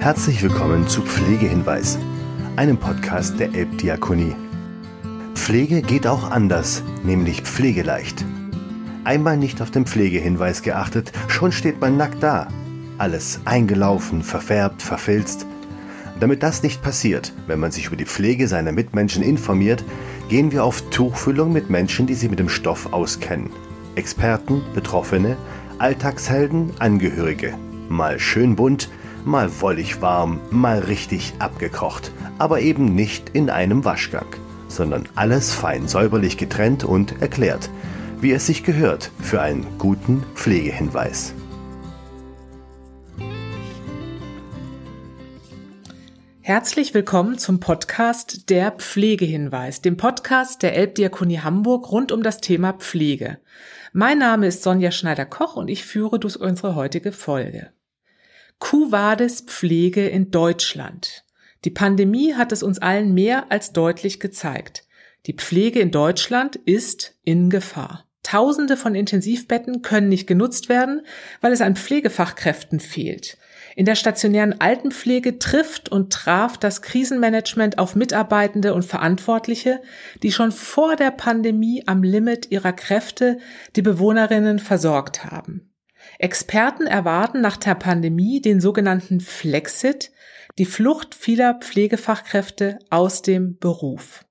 Herzlich willkommen zu Pflegehinweis, einem Podcast der Elbdiakonie. Pflege geht auch anders, nämlich pflegeleicht. Einmal nicht auf den Pflegehinweis geachtet, schon steht man nackt da. Alles eingelaufen, verfärbt, verfilzt. Damit das nicht passiert, wenn man sich über die Pflege seiner Mitmenschen informiert, gehen wir auf Tuchfüllung mit Menschen, die sich mit dem Stoff auskennen. Experten, Betroffene, Alltagshelden, Angehörige. Mal schön bunt, mal wollig warm, mal richtig abgekocht, aber eben nicht in einem Waschgang, sondern alles fein säuberlich getrennt und erklärt, wie es sich gehört für einen guten Pflegehinweis. Herzlich willkommen zum Podcast Der Pflegehinweis, dem Podcast der Elbdiakonie Hamburg rund um das Thema Pflege. Mein Name ist Sonja Schneider-Koch und ich führe durch unsere heutige Folge. Kuwades Pflege in Deutschland. Die Pandemie hat es uns allen mehr als deutlich gezeigt. Die Pflege in Deutschland ist in Gefahr. Tausende von Intensivbetten können nicht genutzt werden, weil es an Pflegefachkräften fehlt. In der stationären Altenpflege trifft und traf das Krisenmanagement auf Mitarbeitende und Verantwortliche, die schon vor der Pandemie am Limit ihrer Kräfte die Bewohnerinnen versorgt haben. Experten erwarten nach der Pandemie den sogenannten Flexit, die Flucht vieler Pflegefachkräfte aus dem Beruf.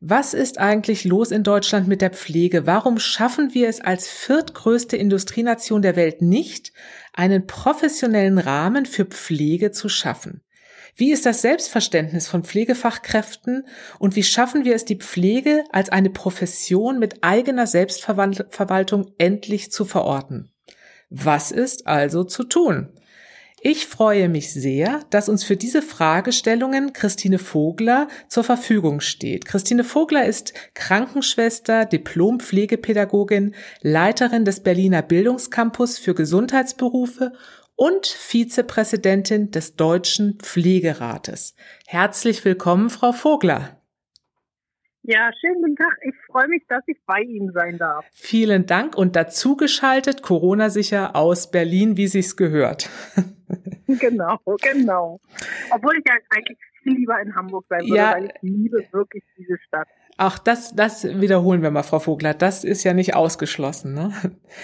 Was ist eigentlich los in Deutschland mit der Pflege? Warum schaffen wir es als viertgrößte Industrienation der Welt nicht, einen professionellen Rahmen für Pflege zu schaffen? Wie ist das Selbstverständnis von Pflegefachkräften und wie schaffen wir es, die Pflege als eine Profession mit eigener Selbstverwaltung endlich zu verorten? Was ist also zu tun? Ich freue mich sehr, dass uns für diese Fragestellungen Christine Vogler zur Verfügung steht. Christine Vogler ist Krankenschwester, Diplompflegepädagogin, Leiterin des Berliner Bildungscampus für Gesundheitsberufe und Vizepräsidentin des Deutschen Pflegerates. Herzlich willkommen, Frau Vogler. Ja, schönen guten Tag. Ich freue mich, dass ich bei Ihnen sein darf. Vielen Dank und dazu geschaltet Corona sicher aus Berlin, wie sich's gehört. genau, genau. Obwohl ich ja eigentlich viel lieber in Hamburg sein würde, ja, weil ich liebe wirklich diese Stadt. Ach, das, das wiederholen wir mal, Frau Vogler. Das ist ja nicht ausgeschlossen. Ne?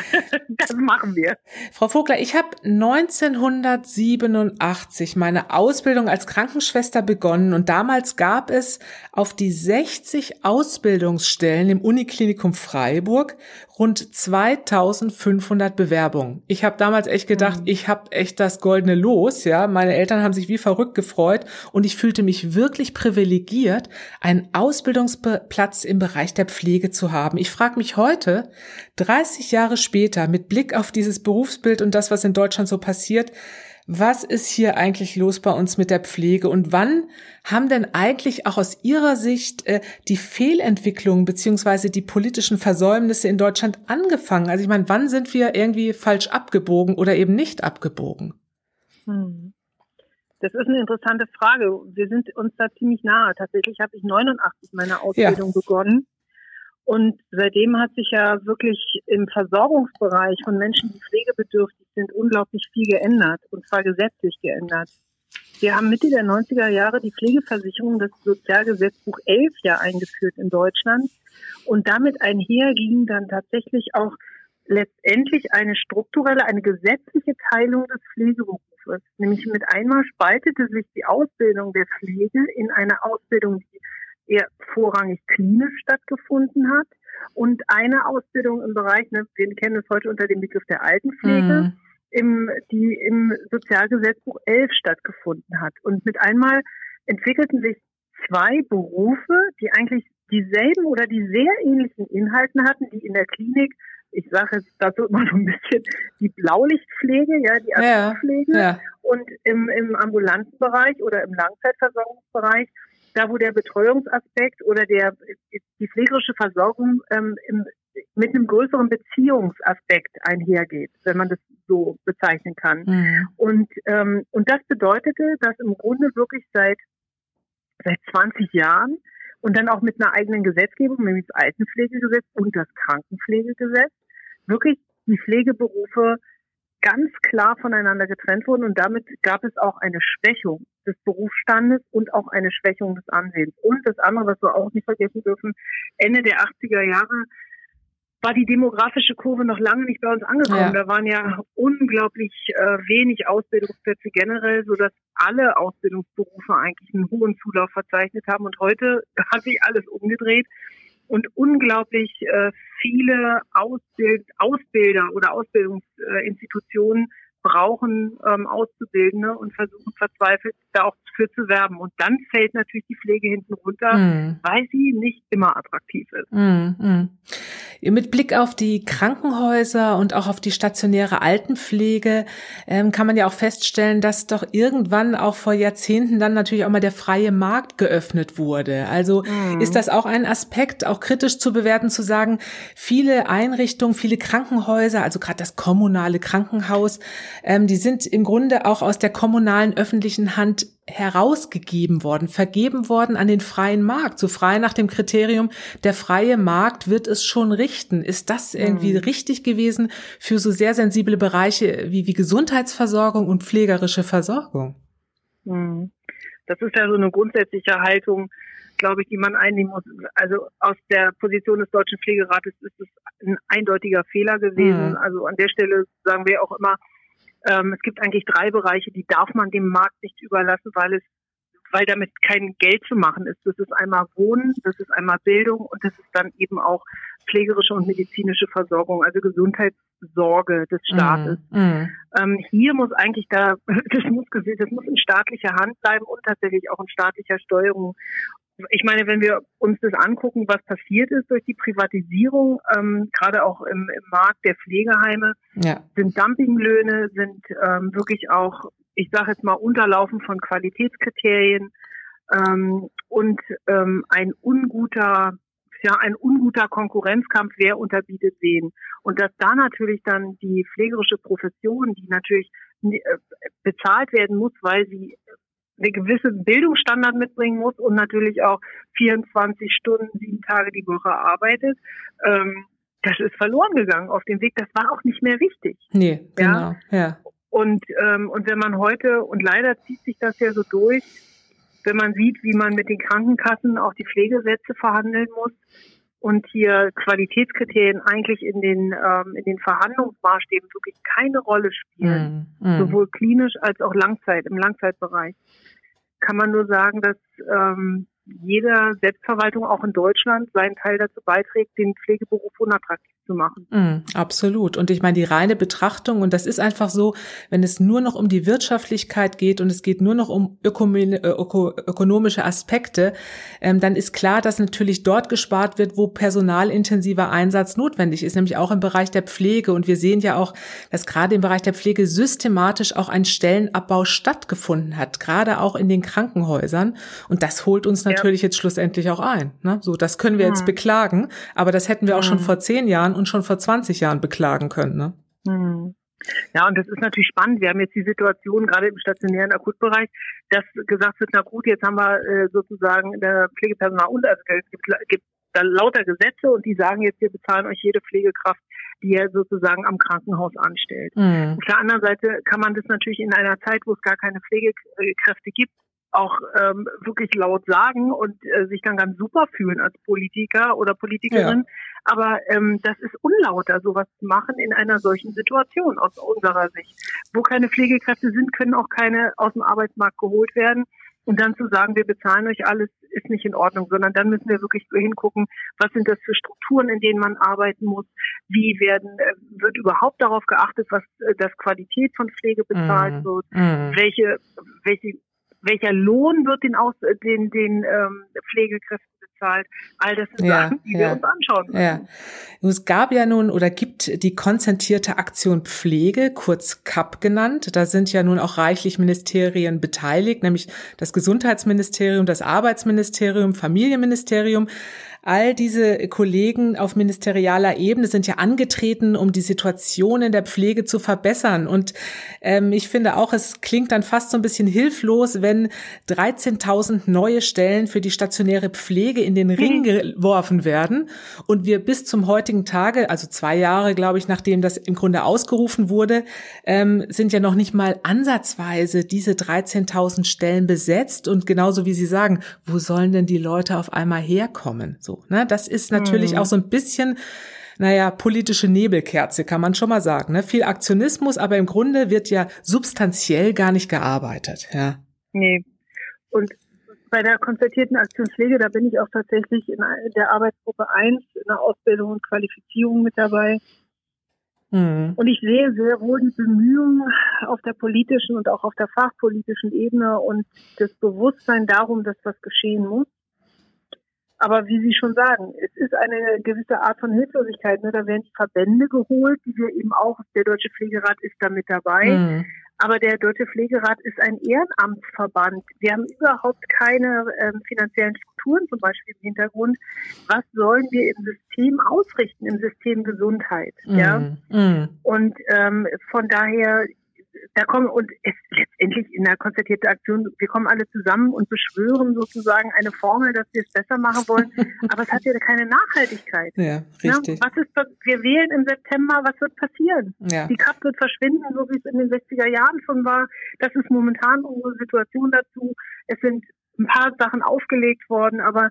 das machen wir. Frau Vogler, ich habe 1987 meine Ausbildung als Krankenschwester begonnen und damals gab es auf die 60 Ausbildungsstellen im Uniklinikum Freiburg rund 2500 Bewerbungen. Ich habe damals echt gedacht, mhm. ich habe echt das goldene Los, ja. Meine Eltern haben sich wie verrückt gefreut und ich fühlte mich wirklich privilegiert, einen Ausbildungsplatz im Bereich der Pflege zu haben. Ich frage mich heute, 30 Jahre später, mit Blick auf dieses Berufsbild und das, was in Deutschland so passiert, was ist hier eigentlich los bei uns mit der Pflege und wann haben denn eigentlich auch aus Ihrer Sicht äh, die Fehlentwicklungen beziehungsweise die politischen Versäumnisse in Deutschland angefangen? Also ich meine, wann sind wir irgendwie falsch abgebogen oder eben nicht abgebogen? Hm. Das ist eine interessante Frage. Wir sind uns da ziemlich nahe. Tatsächlich habe ich 89 meine Ausbildung ja. begonnen. Und seitdem hat sich ja wirklich im Versorgungsbereich von Menschen, die pflegebedürftig sind, unglaublich viel geändert, und zwar gesetzlich geändert. Wir haben Mitte der 90er Jahre die Pflegeversicherung, das Sozialgesetzbuch 11 ja eingeführt in Deutschland. Und damit einher ging dann tatsächlich auch letztendlich eine strukturelle, eine gesetzliche Teilung des Pflegeberufes. Nämlich mit einmal spaltete sich die Ausbildung der Pflege in eine Ausbildung, die eher vorrangig klinisch stattgefunden hat und eine Ausbildung im Bereich, ne, wir kennen es heute unter dem Begriff der Altenpflege, mhm. im, die im Sozialgesetzbuch 11 stattgefunden hat. Und mit einmal entwickelten sich zwei Berufe, die eigentlich dieselben oder die sehr ähnlichen Inhalten hatten, die in der Klinik ich sage jetzt dazu immer so ein bisschen die Blaulichtpflege, ja, die Akutpflege ja, ja. und im, im ambulanten Bereich oder im Langzeitversorgungsbereich da wo der Betreuungsaspekt oder der die pflegerische Versorgung ähm, im, mit einem größeren Beziehungsaspekt einhergeht, wenn man das so bezeichnen kann. Mhm. Und ähm, und das bedeutete, dass im Grunde wirklich seit seit 20 Jahren und dann auch mit einer eigenen Gesetzgebung, nämlich das Altenpflegegesetz und das Krankenpflegegesetz, wirklich die Pflegeberufe ganz klar voneinander getrennt wurden und damit gab es auch eine Schwächung des Berufsstandes und auch eine Schwächung des Ansehens. Und das andere, was wir auch nicht vergessen dürfen, Ende der 80er Jahre war die demografische Kurve noch lange nicht bei uns angekommen. Ja. Da waren ja unglaublich äh, wenig Ausbildungsplätze generell, so dass alle Ausbildungsberufe eigentlich einen hohen Zulauf verzeichnet haben. Und heute hat sich alles umgedreht und unglaublich äh, viele Ausbild Ausbilder oder Ausbildungsinstitutionen brauchen ähm, Auszubildende und versuchen verzweifelt da auch für zu werben. Und dann fällt natürlich die Pflege hinten runter, mm. weil sie nicht immer attraktiv ist. Mm, mm. Mit Blick auf die Krankenhäuser und auch auf die stationäre Altenpflege ähm, kann man ja auch feststellen, dass doch irgendwann auch vor Jahrzehnten dann natürlich auch mal der freie Markt geöffnet wurde. Also mhm. ist das auch ein Aspekt, auch kritisch zu bewerten, zu sagen, viele Einrichtungen, viele Krankenhäuser, also gerade das kommunale Krankenhaus, ähm, die sind im Grunde auch aus der kommunalen öffentlichen Hand herausgegeben worden, vergeben worden an den freien Markt, so frei nach dem Kriterium, der freie Markt wird es schon richten. Ist das irgendwie mhm. richtig gewesen für so sehr sensible Bereiche wie, wie Gesundheitsversorgung und pflegerische Versorgung? Mhm. Das ist ja so eine grundsätzliche Haltung, glaube ich, die man einnehmen muss. Also aus der Position des Deutschen Pflegerates ist es ein eindeutiger Fehler gewesen. Mhm. Also an der Stelle sagen wir auch immer, ähm, es gibt eigentlich drei Bereiche, die darf man dem Markt nicht überlassen, weil es weil damit kein Geld zu machen ist. Das ist einmal Wohnen, das ist einmal Bildung und das ist dann eben auch pflegerische und medizinische Versorgung, also Gesundheitssorge des Staates. Mm, mm. Ähm, hier muss eigentlich da, das muss, das muss in staatlicher Hand bleiben und tatsächlich auch in staatlicher Steuerung ich meine, wenn wir uns das angucken, was passiert ist durch die Privatisierung, ähm, gerade auch im, im, Markt der Pflegeheime, ja. sind Dumpinglöhne, sind ähm, wirklich auch, ich sage jetzt mal, Unterlaufen von Qualitätskriterien ähm, und ähm, ein unguter ja ein unguter Konkurrenzkampf, wer unterbietet wen. Und dass da natürlich dann die pflegerische Profession, die natürlich äh, bezahlt werden muss, weil sie eine gewisse Bildungsstandard mitbringen muss und natürlich auch 24 Stunden, sieben Tage die Woche arbeitet. Ähm, das ist verloren gegangen auf dem Weg. Das war auch nicht mehr wichtig. Nee, genau. Ja. ja. Und, ähm, und wenn man heute, und leider zieht sich das ja so durch, wenn man sieht, wie man mit den Krankenkassen auch die Pflegesätze verhandeln muss und hier Qualitätskriterien eigentlich in den, ähm, in den Verhandlungsmaßstäben wirklich keine Rolle spielen, mm, mm. sowohl klinisch als auch Langzeit, im Langzeitbereich kann man nur sagen, dass ähm, jede Selbstverwaltung auch in Deutschland seinen Teil dazu beiträgt, den Pflegeberuf unattraktiv zu machen. Mm, absolut. Und ich meine, die reine Betrachtung, und das ist einfach so, wenn es nur noch um die Wirtschaftlichkeit geht und es geht nur noch um äh, öko ökonomische Aspekte, ähm, dann ist klar, dass natürlich dort gespart wird, wo personalintensiver Einsatz notwendig ist, nämlich auch im Bereich der Pflege. Und wir sehen ja auch, dass gerade im Bereich der Pflege systematisch auch ein Stellenabbau stattgefunden hat, gerade auch in den Krankenhäusern. Und das holt uns natürlich ja. jetzt schlussendlich auch ein. Ne? So, das können wir jetzt mhm. beklagen, aber das hätten wir auch mhm. schon vor zehn Jahren und schon vor 20 Jahren beklagen können. Ne? Mhm. Ja, und das ist natürlich spannend. Wir haben jetzt die Situation gerade im stationären Akutbereich, dass gesagt wird, na gut, jetzt haben wir äh, sozusagen in der Pflegepersonal und also es gibt, gibt da lauter Gesetze und die sagen jetzt, wir bezahlen euch jede Pflegekraft, die ihr sozusagen am Krankenhaus anstellt. Mhm. Auf der anderen Seite kann man das natürlich in einer Zeit, wo es gar keine Pflegekräfte gibt, auch ähm, wirklich laut sagen und äh, sich dann ganz super fühlen als Politiker oder Politikerin. Ja. Aber ähm, das ist unlauter, sowas zu machen in einer solchen Situation aus unserer Sicht. Wo keine Pflegekräfte sind, können auch keine aus dem Arbeitsmarkt geholt werden. Und dann zu sagen, wir bezahlen euch alles, ist nicht in Ordnung, sondern dann müssen wir wirklich hingucken, was sind das für Strukturen, in denen man arbeiten muss, wie werden, äh, wird überhaupt darauf geachtet, was äh, das Qualität von Pflege bezahlt mm. wird, mm. welche, welche welcher Lohn wird den, Aus, den, den ähm, Pflegekräften bezahlt? All das sind ja, Sachen, die ja, wir uns anschauen müssen. Ja. Es gab ja nun oder gibt die konzentrierte Aktion Pflege, kurz CAP genannt. Da sind ja nun auch reichlich Ministerien beteiligt, nämlich das Gesundheitsministerium, das Arbeitsministerium, Familienministerium. All diese Kollegen auf ministerialer Ebene sind ja angetreten, um die Situation in der Pflege zu verbessern. Und ähm, ich finde auch, es klingt dann fast so ein bisschen hilflos, wenn 13.000 neue Stellen für die stationäre Pflege in den Ring mhm. geworfen werden und wir bis zum heutigen Tage, also zwei Jahre, glaube ich, nachdem das im Grunde ausgerufen wurde, ähm, sind ja noch nicht mal ansatzweise diese 13.000 Stellen besetzt. Und genauso wie Sie sagen, wo sollen denn die Leute auf einmal herkommen? So, ne? Das ist natürlich mhm. auch so ein bisschen naja, politische Nebelkerze, kann man schon mal sagen. Ne? Viel Aktionismus, aber im Grunde wird ja substanziell gar nicht gearbeitet. Ja. Nee. Und bei der konzertierten Aktionspflege, da bin ich auch tatsächlich in der Arbeitsgruppe 1 in der Ausbildung und Qualifizierung mit dabei. Mhm. Und ich sehe sehr wohl die Bemühungen auf der politischen und auch auf der fachpolitischen Ebene und das Bewusstsein darum, dass was geschehen muss. Aber wie Sie schon sagen, es ist eine gewisse Art von Hilflosigkeit. Ne? Da werden die Verbände geholt, die wir eben auch, der Deutsche Pflegerat ist da mit dabei. Mhm. Aber der Deutsche Pflegerat ist ein Ehrenamtsverband. Wir haben überhaupt keine ähm, finanziellen Strukturen zum Beispiel im Hintergrund. Was sollen wir im System ausrichten, im System Gesundheit? Mm, ja. Mm. Und ähm, von daher da kommen und es letztendlich in der konzertierten Aktion, wir kommen alle zusammen und beschwören sozusagen eine Formel, dass wir es besser machen wollen, aber es hat ja keine Nachhaltigkeit. Ja, richtig. Ja, was ist, wir wählen im September, was wird passieren? Ja. Die Kraft wird verschwinden, so wie es in den 60er Jahren schon war. Das ist momentan unsere Situation dazu. Es sind ein paar Sachen aufgelegt worden, aber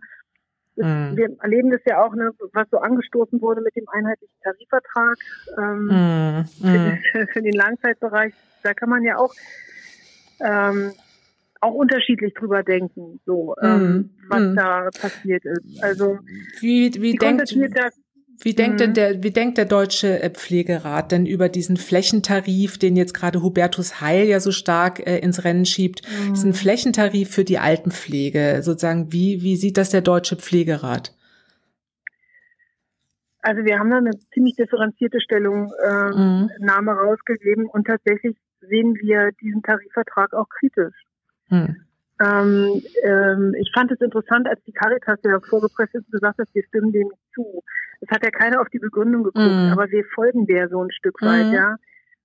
Mm. Wir erleben das ja auch, ne, was so angestoßen wurde mit dem einheitlichen Tarifvertrag ähm, mm. Für, für, den Langzeitbereich. Da kann man ja auch ähm, auch unterschiedlich drüber denken, so ähm, mm. was mm. da passiert ist. Also wie, wie denkt wie denkt denn mhm. der, wie denkt der deutsche äh, Pflegerat denn über diesen Flächentarif, den jetzt gerade Hubertus Heil ja so stark äh, ins Rennen schiebt, mhm. diesen Flächentarif für die Altenpflege, sozusagen, wie, wie sieht das der deutsche Pflegerat? Also wir haben da eine ziemlich differenzierte Stellungnahme äh, mhm. rausgegeben und tatsächlich sehen wir diesen Tarifvertrag auch kritisch. Mhm. Ähm, ähm, ich fand es interessant, als die Caritas ja vorgepresst ist und gesagt hat, wir stimmen dem zu. Es hat ja keiner auf die Begründung geguckt, mm. aber wir folgen der so ein Stück weit, mm. ja.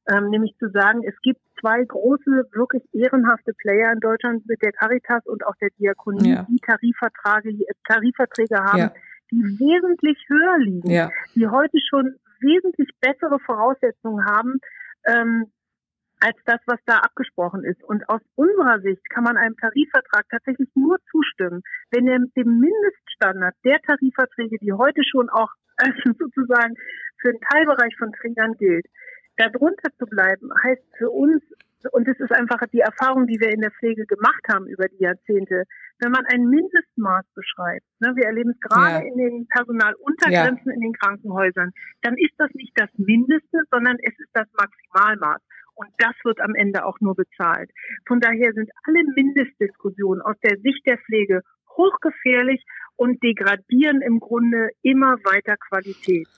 Ähm, nämlich zu sagen, es gibt zwei große, wirklich ehrenhafte Player in Deutschland mit der Caritas und auch der Diakonie, ja. die Tarifverträge, Tarifverträge haben, ja. die wesentlich höher liegen, ja. die heute schon wesentlich bessere Voraussetzungen haben, ähm, als das, was da abgesprochen ist. Und aus unserer Sicht kann man einem Tarifvertrag tatsächlich nur zustimmen, wenn er dem Mindeststandard der Tarifverträge, die heute schon auch äh, sozusagen für den Teilbereich von Trägern gilt, darunter zu bleiben, heißt für uns, und das ist einfach die Erfahrung, die wir in der Pflege gemacht haben über die Jahrzehnte, wenn man ein Mindestmaß beschreibt, ne, wir erleben es gerade ja. in den Personaluntergrenzen ja. in den Krankenhäusern, dann ist das nicht das Mindeste, sondern es ist das Maximalmaß. Und das wird am Ende auch nur bezahlt. Von daher sind alle Mindestdiskussionen aus der Sicht der Pflege hochgefährlich und degradieren im Grunde immer weiter Qualität.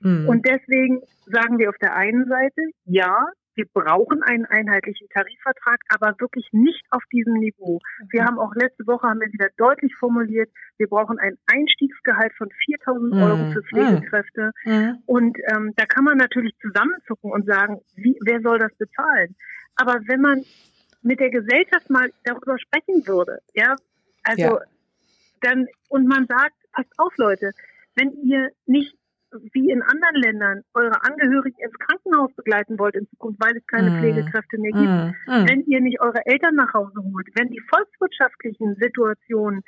Mhm. Und deswegen sagen wir auf der einen Seite, ja, wir brauchen einen einheitlichen Tarifvertrag, aber wirklich nicht auf diesem Niveau. Wir haben auch letzte Woche haben wir wieder deutlich formuliert, wir brauchen ein Einstiegsgehalt von 4.000 mhm. Euro für Pflegekräfte. Mhm. Und ähm, da kann man natürlich zusammenzucken und sagen, wie, wer soll das bezahlen? Aber wenn man mit der Gesellschaft mal darüber sprechen würde, ja, also ja. Dann und man sagt, passt auf, Leute, wenn ihr nicht wie in anderen Ländern eure Angehörigen ins Krankenhaus begleiten wollt in Zukunft, weil es keine mm. Pflegekräfte mehr gibt, mm. wenn ihr nicht eure Eltern nach Hause holt, wenn die volkswirtschaftlichen Situationen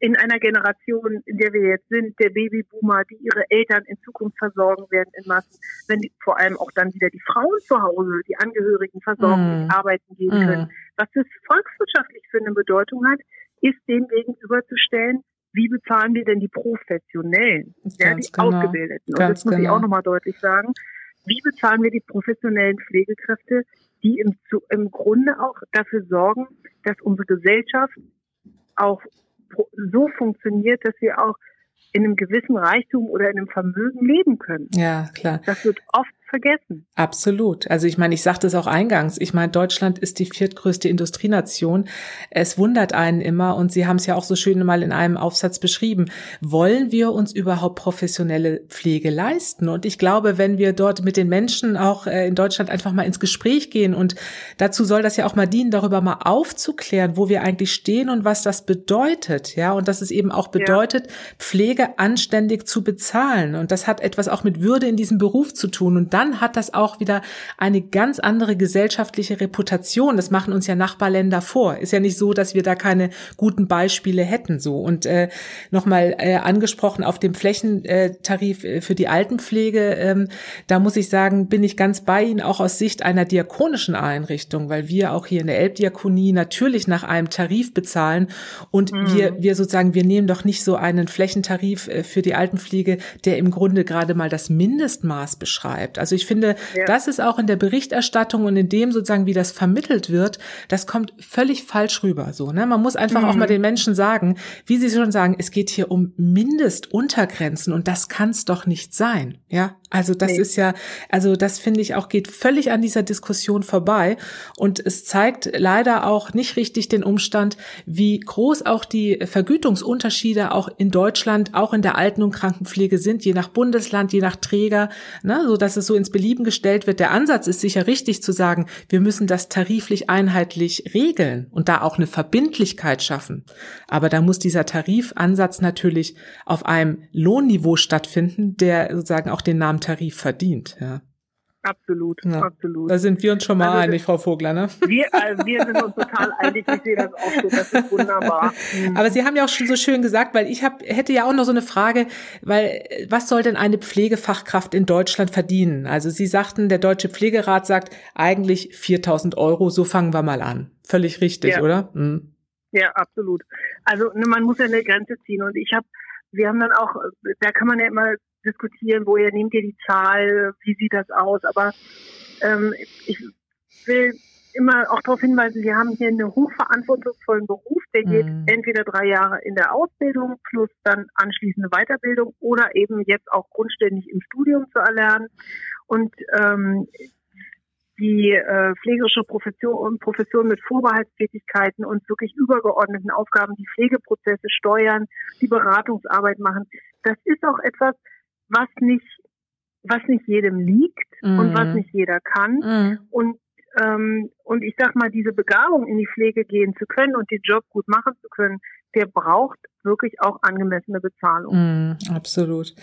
in einer Generation, in der wir jetzt sind, der Babyboomer, die ihre Eltern in Zukunft versorgen werden in Massen, wenn die, vor allem auch dann wieder die Frauen zu Hause, die Angehörigen versorgen mm. arbeiten gehen können, was das volkswirtschaftlich für eine Bedeutung hat, ist dem gegenüberzustellen, wie bezahlen wir denn die Professionellen, ja, die genau. Ausgebildeten? Und Ganz das muss genau. ich auch nochmal deutlich sagen. Wie bezahlen wir die professionellen Pflegekräfte, die im, im Grunde auch dafür sorgen, dass unsere Gesellschaft auch so funktioniert, dass wir auch in einem gewissen Reichtum oder in einem Vermögen leben können. Ja, klar. Das wird oft vergessen. Absolut. Also ich meine, ich sagte es auch eingangs. Ich meine, Deutschland ist die viertgrößte Industrienation. Es wundert einen immer und Sie haben es ja auch so schön mal in einem Aufsatz beschrieben. Wollen wir uns überhaupt professionelle Pflege leisten? Und ich glaube, wenn wir dort mit den Menschen auch äh, in Deutschland einfach mal ins Gespräch gehen und dazu soll das ja auch mal dienen, darüber mal aufzuklären, wo wir eigentlich stehen und was das bedeutet. Ja, und dass es eben auch bedeutet, ja. Pflege anständig zu bezahlen. Und das hat etwas auch mit Würde in diesem Beruf zu tun. Und dann hat das auch wieder eine ganz andere gesellschaftliche Reputation. Das machen uns ja Nachbarländer vor. Ist ja nicht so, dass wir da keine guten Beispiele hätten. So und äh, nochmal äh, angesprochen auf dem Flächentarif äh, für die Altenpflege. Ähm, da muss ich sagen, bin ich ganz bei Ihnen auch aus Sicht einer diakonischen Einrichtung, weil wir auch hier in der Elbdiakonie natürlich nach einem Tarif bezahlen und mhm. wir wir sozusagen wir nehmen doch nicht so einen Flächentarif äh, für die Altenpflege, der im Grunde gerade mal das Mindestmaß beschreibt. Also ich finde, ja. das ist auch in der Berichterstattung und in dem sozusagen, wie das vermittelt wird, das kommt völlig falsch rüber. So, ne? Man muss einfach mhm. auch mal den Menschen sagen, wie sie schon sagen, es geht hier um Mindestuntergrenzen und das kann es doch nicht sein. Ja, also das nee. ist ja, also das finde ich auch geht völlig an dieser Diskussion vorbei und es zeigt leider auch nicht richtig den Umstand, wie groß auch die Vergütungsunterschiede auch in Deutschland, auch in der Alten- und Krankenpflege sind, je nach Bundesland, je nach Träger, ne, so dass es so ins Belieben gestellt wird. Der Ansatz ist sicher richtig zu sagen, wir müssen das tariflich einheitlich regeln und da auch eine Verbindlichkeit schaffen. Aber da muss dieser Tarifansatz natürlich auf einem Lohnniveau stattfinden, der sozusagen auch den Namen am Tarif verdient. Ja. Absolut, ja. absolut. Da sind wir uns schon mal also, einig, Frau Vogler, ne? Wir, also wir sind uns total einig. Ich sehe das auch so. Das ist wunderbar. Mhm. Aber Sie haben ja auch schon so schön gesagt, weil ich hab, hätte ja auch noch so eine Frage, weil was soll denn eine Pflegefachkraft in Deutschland verdienen? Also Sie sagten, der Deutsche Pflegerat sagt eigentlich 4000 Euro. So fangen wir mal an. Völlig richtig, ja. oder? Mhm. Ja, absolut. Also ne, man muss ja eine Grenze ziehen. Und ich habe wir haben dann auch, da kann man ja immer diskutieren, woher nehmt ihr die Zahl, wie sieht das aus. Aber ähm, ich will immer auch darauf hinweisen, wir haben hier einen hochverantwortungsvollen Beruf, der geht mhm. entweder drei Jahre in der Ausbildung plus dann anschließende Weiterbildung oder eben jetzt auch grundständig im Studium zu erlernen. Und ähm, die äh, pflegerische Profession, Profession mit Vorbehaltstätigkeiten und wirklich übergeordneten Aufgaben, die Pflegeprozesse steuern, die Beratungsarbeit machen. Das ist auch etwas, was nicht, was nicht jedem liegt mhm. und was nicht jeder kann. Mhm. Und ähm, und ich sag mal, diese Begabung in die Pflege gehen zu können und den Job gut machen zu können, der braucht wirklich auch angemessene Bezahlung. Mm, absolut.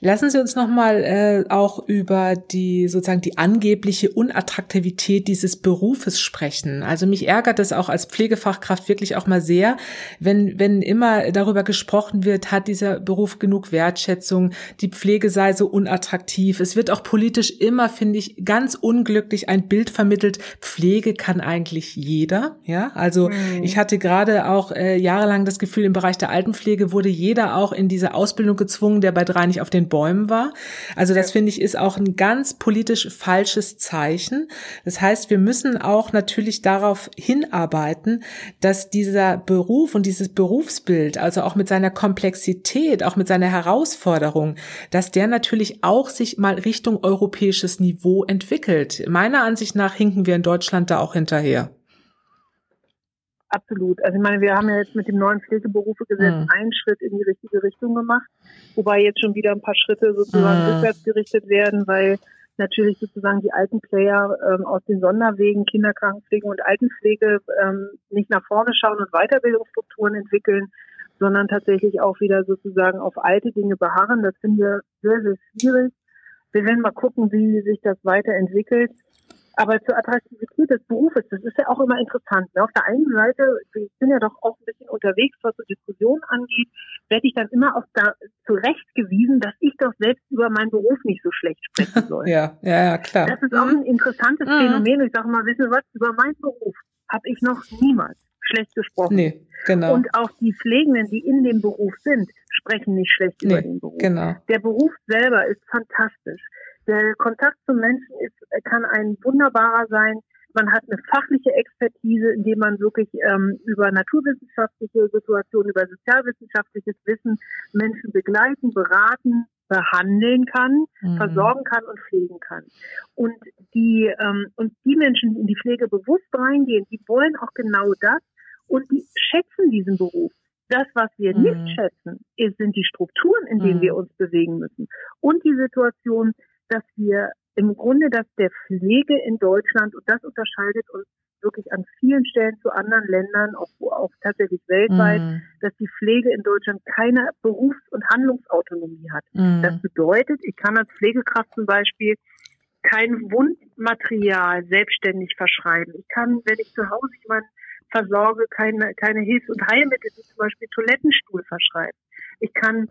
Lassen Sie uns noch mal äh, auch über die sozusagen die angebliche Unattraktivität dieses Berufes sprechen. Also mich ärgert es auch als Pflegefachkraft wirklich auch mal sehr, wenn wenn immer darüber gesprochen wird, hat dieser Beruf genug Wertschätzung, die Pflege sei so unattraktiv. Es wird auch politisch immer, finde ich, ganz unglücklich ein Bild vermittelt. Pflege kann eigentlich jeder. Ja, also mm. ich hatte gerade auch äh, jahrelang das Gefühl im Bereich der der Altenpflege wurde jeder auch in diese Ausbildung gezwungen, der bei drei nicht auf den Bäumen war. Also das finde ich ist auch ein ganz politisch falsches Zeichen. Das heißt, wir müssen auch natürlich darauf hinarbeiten, dass dieser Beruf und dieses Berufsbild, also auch mit seiner Komplexität, auch mit seiner Herausforderung, dass der natürlich auch sich mal Richtung europäisches Niveau entwickelt. Meiner Ansicht nach hinken wir in Deutschland da auch hinterher. Absolut. Also ich meine, wir haben ja jetzt mit dem neuen Pflegeberufegesetz mhm. einen Schritt in die richtige Richtung gemacht, wobei jetzt schon wieder ein paar Schritte sozusagen mhm. rückwärts gerichtet werden, weil natürlich sozusagen die alten Player ähm, aus den Sonderwegen Kinderkrankenpflege und Altenpflege ähm, nicht nach vorne schauen und Weiterbildungsstrukturen entwickeln, sondern tatsächlich auch wieder sozusagen auf alte Dinge beharren. Das finden wir sehr, sehr schwierig. Wir werden mal gucken, wie sich das weiterentwickelt. Aber zur Attraktivität des Berufes, das ist ja auch immer interessant. Ne? Auf der einen Seite, ich bin ja doch auch ein bisschen unterwegs, was so Diskussionen angeht, werde ich dann immer auch da zurechtgewiesen, dass ich doch selbst über meinen Beruf nicht so schlecht sprechen soll. ja, ja, ja, klar. Das ist auch ein interessantes mhm. Phänomen. Ich sage mal, wissen Sie was, über meinen Beruf habe ich noch niemals schlecht gesprochen. Nee, genau. Und auch die Pflegenden, die in dem Beruf sind, sprechen nicht schlecht nee, über den Beruf. Genau. Der Beruf selber ist fantastisch. Der Kontakt zum Menschen ist, kann ein wunderbarer sein. Man hat eine fachliche Expertise, indem man wirklich ähm, über naturwissenschaftliche Situationen, über sozialwissenschaftliches Wissen Menschen begleiten, beraten behandeln kann, mhm. versorgen kann und pflegen kann. Und die ähm, und die Menschen, die in die Pflege bewusst reingehen, die wollen auch genau das und die schätzen diesen Beruf. Das, was wir mhm. nicht schätzen, ist, sind die Strukturen, in denen mhm. wir uns bewegen müssen und die Situation, dass wir im Grunde, dass der Pflege in Deutschland und das unterscheidet uns wirklich an vielen Stellen zu anderen Ländern, auch, auch tatsächlich weltweit, mm. dass die Pflege in Deutschland keine Berufs- und Handlungsautonomie hat. Mm. Das bedeutet, ich kann als Pflegekraft zum Beispiel kein Wundmaterial selbstständig verschreiben. Ich kann, wenn ich zu Hause jemanden versorge, keine, keine Hilfs- und Heilmittel, wie zum Beispiel Toilettenstuhl verschreiben. Ich kann,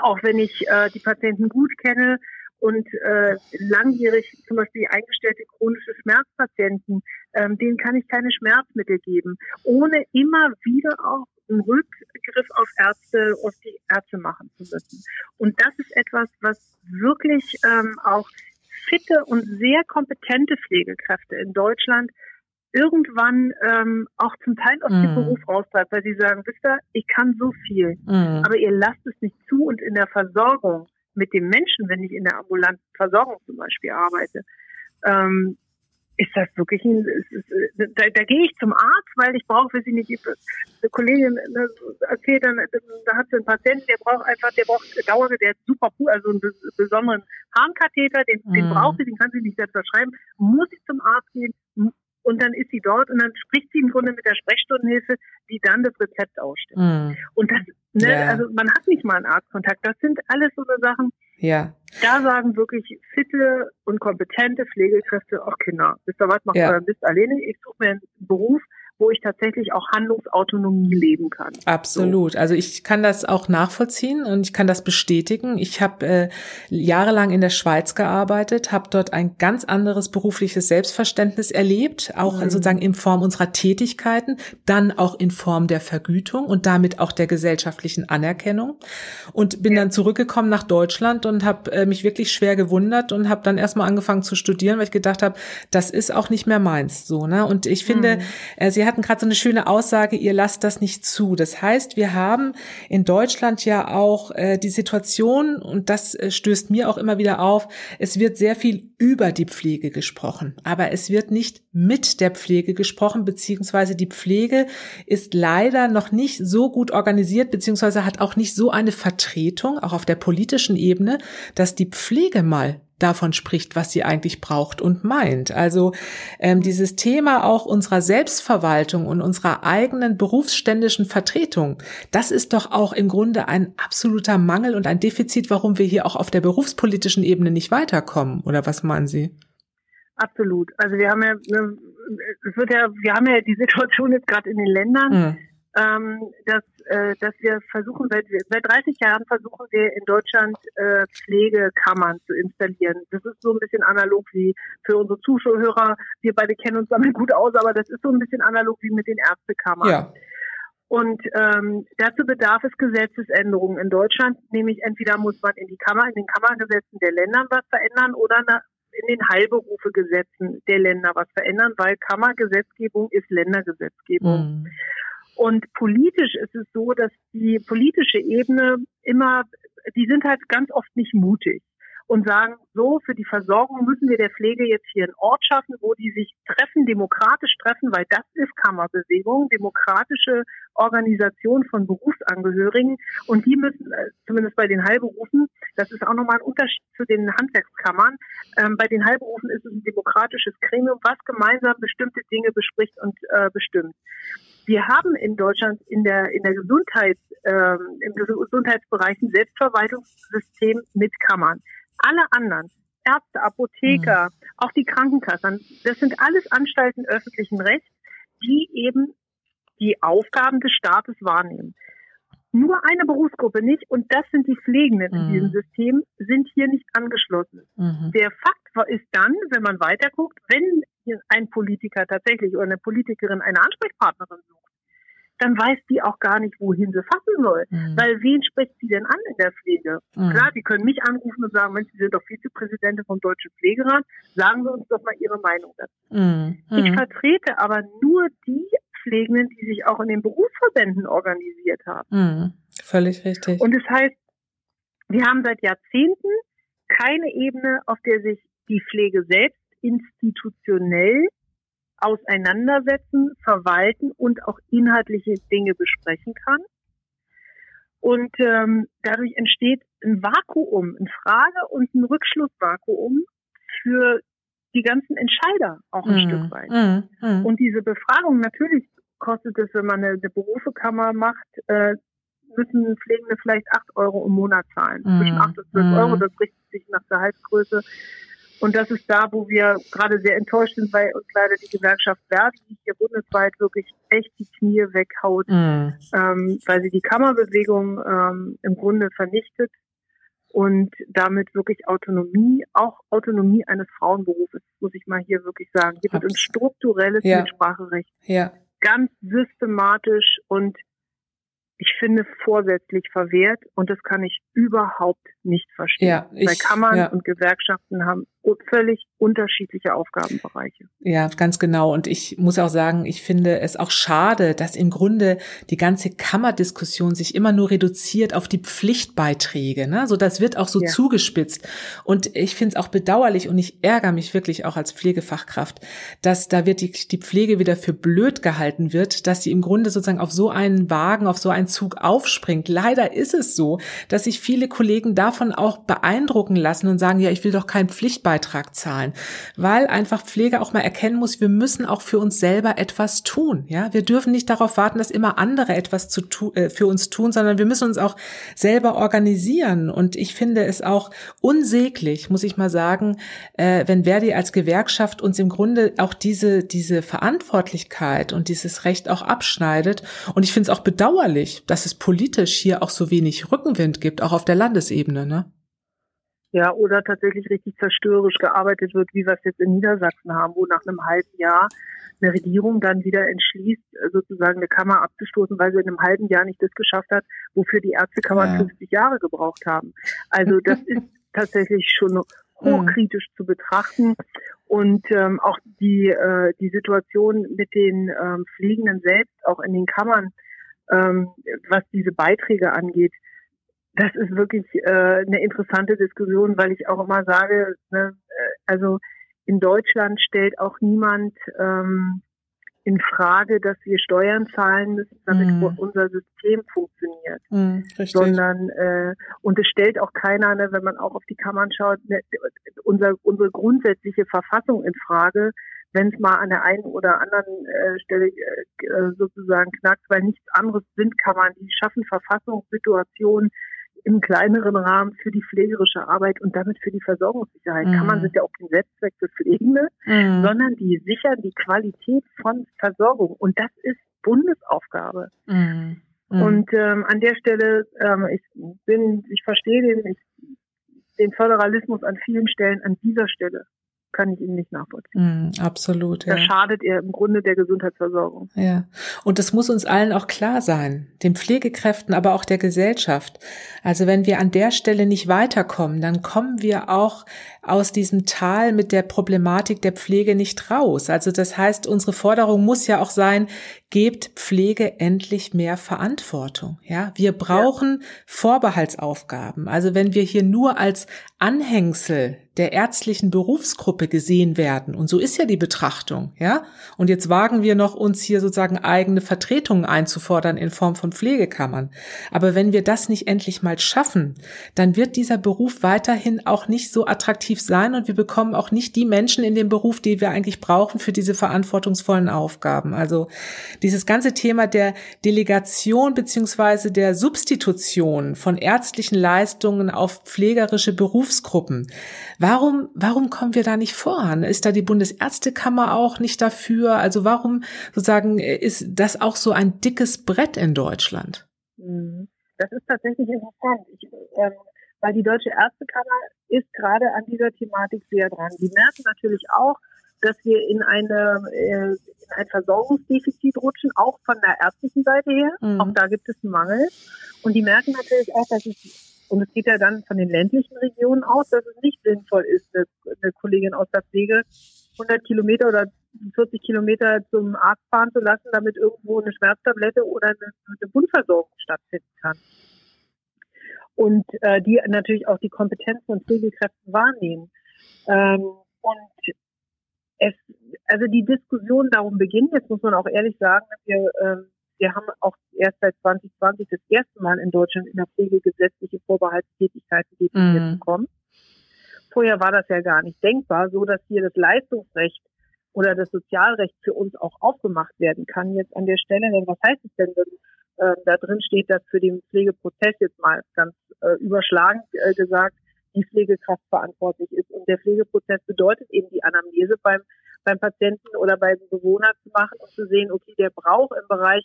auch wenn ich äh, die Patienten gut kenne, und äh, langjährig zum Beispiel eingestellte chronische Schmerzpatienten, ähm, denen kann ich keine Schmerzmittel geben, ohne immer wieder auch einen Rückgriff auf Ärzte, auf die Ärzte machen zu müssen. Und das ist etwas, was wirklich ähm, auch fitte und sehr kompetente Pflegekräfte in Deutschland irgendwann ähm, auch zum Teil aus mm. dem Beruf raustreibt, weil sie sagen, wisst ihr, ich kann so viel, mm. aber ihr lasst es nicht zu und in der Versorgung mit dem Menschen, wenn ich in der ambulanten Versorgung zum Beispiel arbeite, ähm, ist das wirklich ein, ist, ist, da, da gehe ich zum Arzt, weil ich brauche, weiß ich nicht, eine Kollegin ne, erzählt dann, da hat sie einen Patienten, der braucht einfach, der braucht Dauer, der hat super cool, also einen besonderen Harnkatheter, den, mhm. den braucht sie, den kann sie nicht selbst verschreiben, muss ich zum Arzt gehen, und dann ist sie dort und dann spricht sie im Grunde mit der Sprechstundenhilfe, die dann das Rezept ausstellt. Mm. Und das, ne, ja. also man hat nicht mal einen Arztkontakt. Das sind alles so eine Sachen. Ja. Da sagen wirklich fitte und kompetente Pflegekräfte, auch Kinder, wisst ihr was, macht ja. bist alleine, ich suche mir einen Beruf, wo ich tatsächlich auch Handlungsautonomie leben kann. Absolut. So. Also ich kann das auch nachvollziehen und ich kann das bestätigen. Ich habe äh, jahrelang in der Schweiz gearbeitet, habe dort ein ganz anderes berufliches Selbstverständnis erlebt, auch mhm. sozusagen in Form unserer Tätigkeiten, dann auch in Form der Vergütung und damit auch der gesellschaftlichen Anerkennung. Und bin ja. dann zurückgekommen nach Deutschland und habe äh, mich wirklich schwer gewundert und habe dann erstmal angefangen zu studieren, weil ich gedacht habe, das ist auch nicht mehr meins. So, ne? Und ich finde, mhm. äh, Sie hatten gerade so eine schöne Aussage, ihr lasst das nicht zu. Das heißt, wir haben in Deutschland ja auch äh, die Situation, und das äh, stößt mir auch immer wieder auf, es wird sehr viel über die Pflege gesprochen, aber es wird nicht mit der Pflege gesprochen, beziehungsweise die Pflege ist leider noch nicht so gut organisiert, beziehungsweise hat auch nicht so eine Vertretung, auch auf der politischen Ebene, dass die Pflege mal davon spricht, was sie eigentlich braucht und meint. Also ähm, dieses Thema auch unserer Selbstverwaltung und unserer eigenen berufsständischen Vertretung, das ist doch auch im Grunde ein absoluter Mangel und ein Defizit, warum wir hier auch auf der berufspolitischen Ebene nicht weiterkommen. Oder was meinen Sie? Absolut. Also wir haben ja, ne, es wird ja, wir haben ja die Situation jetzt gerade in den Ländern. Mhm ähm, dass, äh, dass wir versuchen, seit, seit 30 Jahren versuchen wir in Deutschland äh, Pflegekammern zu installieren. Das ist so ein bisschen analog wie für unsere Zuschauer. Wir beide kennen uns damit gut aus, aber das ist so ein bisschen analog wie mit den Ärztekammern. Ja. Und ähm, dazu bedarf es Gesetzesänderungen in Deutschland, nämlich entweder muss man in die Kammer, in den Kammergesetzen der Länder was verändern oder in den Heilberufegesetzen der Länder was verändern, weil Kammergesetzgebung ist Ländergesetzgebung. Mhm. Und politisch ist es so, dass die politische Ebene immer, die sind halt ganz oft nicht mutig und sagen, so, für die Versorgung müssen wir der Pflege jetzt hier einen Ort schaffen, wo die sich treffen, demokratisch treffen, weil das ist Kammerbewegung, demokratische Organisation von Berufsangehörigen. Und die müssen, äh, zumindest bei den Heilberufen, das ist auch nochmal ein Unterschied zu den Handwerkskammern, ähm, bei den Heilberufen ist es ein demokratisches Gremium, was gemeinsam bestimmte Dinge bespricht und äh, bestimmt. Wir haben in Deutschland in der, in der Gesundheit, ähm, im Gesundheitsbereich ein Selbstverwaltungssystem mit Kammern. Alle anderen, Ärzte, Apotheker, mhm. auch die Krankenkassen, das sind alles Anstalten öffentlichen Rechts, die eben die Aufgaben des Staates wahrnehmen. Nur eine Berufsgruppe nicht, und das sind die Pflegenden mhm. in diesem System, sind hier nicht angeschlossen. Mhm. Der Fakt ist dann, wenn man weiterguckt, wenn ein Politiker tatsächlich oder eine Politikerin eine Ansprechpartnerin sucht, dann weiß die auch gar nicht, wohin sie fassen soll. Mhm. Weil wen spricht sie denn an in der Pflege? Mhm. Klar, die können mich anrufen und sagen, Mensch, Sie sind doch Vizepräsidentin vom Deutschen Pflegerat, sagen Sie uns doch mal Ihre Meinung dazu. Mhm. Ich mhm. vertrete aber nur die Pflegenden, die sich auch in den Berufsverbänden organisiert haben. Mhm. Völlig richtig. Und das heißt, wir haben seit Jahrzehnten keine Ebene, auf der sich die Pflege selbst institutionell auseinandersetzen, verwalten und auch inhaltliche Dinge besprechen kann. Und ähm, dadurch entsteht ein Vakuum, ein Frage- und ein Rückschlussvakuum für die ganzen Entscheider auch ein mm, Stück weit. Mm, mm. Und diese Befragung, natürlich kostet es, wenn man eine, eine Berufekammer macht, äh, müssen Pflegende vielleicht acht Euro im Monat zahlen. Zwischen acht und zwölf Euro, das richtet sich nach Gehaltsgröße. Und das ist da, wo wir gerade sehr enttäuscht sind, weil uns leider die Gewerkschaft Verdi hier bundesweit wirklich echt die Knie weghaut, mm. ähm, weil sie die Kammerbewegung ähm, im Grunde vernichtet und damit wirklich Autonomie, auch Autonomie eines Frauenberufes, muss ich mal hier wirklich sagen. Hier wird ein strukturelles ja. Mitspracherecht ja. ganz systematisch und ich finde, vorsätzlich verwehrt und das kann ich überhaupt nicht verstehen. Ja, ich, Weil Kammern ja. und Gewerkschaften haben völlig unterschiedliche Aufgabenbereiche. Ja, ganz genau. Und ich muss auch sagen, ich finde es auch schade, dass im Grunde die ganze Kammerdiskussion sich immer nur reduziert auf die Pflichtbeiträge. Ne? So, das wird auch so ja. zugespitzt. Und ich finde es auch bedauerlich und ich ärgere mich wirklich auch als Pflegefachkraft, dass da wird die, die Pflege wieder für blöd gehalten wird, dass sie im Grunde sozusagen auf so einen Wagen, auf so einen Zug aufspringt. Leider ist es so, dass sich viele Kollegen davon auch beeindrucken lassen und sagen, ja, ich will doch keinen Pflichtbeitrag Beitrag zahlen, weil einfach Pflege auch mal erkennen muss, wir müssen auch für uns selber etwas tun. Ja, wir dürfen nicht darauf warten, dass immer andere etwas zu tu äh, für uns tun, sondern wir müssen uns auch selber organisieren. Und ich finde es auch unsäglich, muss ich mal sagen, äh, wenn Verdi als Gewerkschaft uns im Grunde auch diese diese Verantwortlichkeit und dieses Recht auch abschneidet. Und ich finde es auch bedauerlich, dass es politisch hier auch so wenig Rückenwind gibt, auch auf der Landesebene. Ne? Ja, oder tatsächlich richtig zerstörerisch gearbeitet wird, wie wir es jetzt in Niedersachsen haben, wo nach einem halben Jahr eine Regierung dann wieder entschließt, sozusagen eine Kammer abzustoßen, weil sie in einem halben Jahr nicht das geschafft hat, wofür die Ärztekammer ja. 50 Jahre gebraucht haben. Also das ist tatsächlich schon hochkritisch zu betrachten. Und ähm, auch die, äh, die Situation mit den ähm, Pflegenden selbst, auch in den Kammern, ähm, was diese Beiträge angeht, das ist wirklich äh, eine interessante Diskussion, weil ich auch immer sage, ne, äh, also in Deutschland stellt auch niemand ähm, in Frage, dass wir Steuern zahlen müssen, damit mm. unser System funktioniert. Mm, Sondern äh, und es stellt auch keiner, ne, wenn man auch auf die Kammern schaut, ne, unser, unsere grundsätzliche Verfassung in Frage, wenn es mal an der einen oder anderen äh, Stelle äh, sozusagen knackt, weil nichts anderes sind Kammern, die schaffen Verfassungssituationen, im kleineren Rahmen für die pflegerische Arbeit und damit für die Versorgungssicherheit. Mhm. Kammern sind ja auch kein Selbstzweck für Pflegende, mhm. sondern die sichern die Qualität von Versorgung. Und das ist Bundesaufgabe. Mhm. mhm. Und ähm, an der Stelle, ähm, ich bin, ich verstehe den, ich, den Föderalismus an vielen Stellen, an dieser Stelle kann ich Ihnen nicht nachvollziehen. Mm, absolut. Da ja. schadet er im Grunde der Gesundheitsversorgung. Ja. Und das muss uns allen auch klar sein, den Pflegekräften, aber auch der Gesellschaft. Also wenn wir an der Stelle nicht weiterkommen, dann kommen wir auch aus diesem Tal mit der Problematik der Pflege nicht raus. Also das heißt, unsere Forderung muss ja auch sein, gebt Pflege endlich mehr Verantwortung. Ja, wir brauchen ja. Vorbehaltsaufgaben. Also wenn wir hier nur als Anhängsel der ärztlichen Berufsgruppe gesehen werden. Und so ist ja die Betrachtung, ja. Und jetzt wagen wir noch, uns hier sozusagen eigene Vertretungen einzufordern in Form von Pflegekammern. Aber wenn wir das nicht endlich mal schaffen, dann wird dieser Beruf weiterhin auch nicht so attraktiv sein und wir bekommen auch nicht die Menschen in dem Beruf, die wir eigentlich brauchen für diese verantwortungsvollen Aufgaben. Also dieses ganze Thema der Delegation beziehungsweise der Substitution von ärztlichen Leistungen auf pflegerische Berufsgruppen. Warum, warum kommen wir da nicht voran? Ist da die Bundesärztekammer auch nicht dafür? Also warum sozusagen ist das auch so ein dickes Brett in Deutschland? Mhm. Das ist tatsächlich interessant. Ich, ähm, weil die Deutsche Ärztekammer ist gerade an dieser Thematik sehr dran. Die merken natürlich auch, dass wir in, eine, äh, in ein Versorgungsdefizit rutschen, auch von der ärztlichen Seite her. Mhm. Auch da gibt es einen Mangel. Und die merken natürlich auch, dass es, und es geht ja dann von den ländlichen Regionen aus, dass es nicht sinnvoll ist, eine, eine Kollegin aus der Pflege 100 Kilometer oder 40 Kilometer zum Arzt fahren zu lassen, damit irgendwo eine Schmerztablette oder eine, eine Wundversorgung stattfinden kann. und äh, die natürlich auch die Kompetenz von Pflegekräften wahrnehmen. Ähm, und es, also die Diskussion darum beginnt, jetzt muss man auch ehrlich sagen, wir, ähm, wir haben auch erst seit 2020 das erste Mal in Deutschland in der Pflege gesetzliche Vorbehaltstätigkeiten definiert mm. bekommen. Vorher war das ja gar nicht denkbar, so dass hier das Leistungsrecht oder das Sozialrecht für uns auch aufgemacht werden kann jetzt an der Stelle. Denn was heißt es denn, wenn äh, da drin steht, dass für den Pflegeprozess jetzt mal ganz äh, überschlagend äh, gesagt die Pflegekraft verantwortlich ist. Und der Pflegeprozess bedeutet eben die Anamnese beim, beim Patienten oder beim Bewohner zu machen und zu sehen, okay, der braucht im Bereich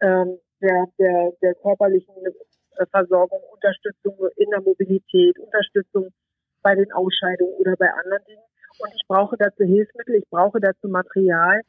ähm, der, der, der körperlichen äh, Versorgung Unterstützung in der Mobilität, Unterstützung bei den Ausscheidungen oder bei anderen Dingen und ich brauche dazu Hilfsmittel, ich brauche dazu Material.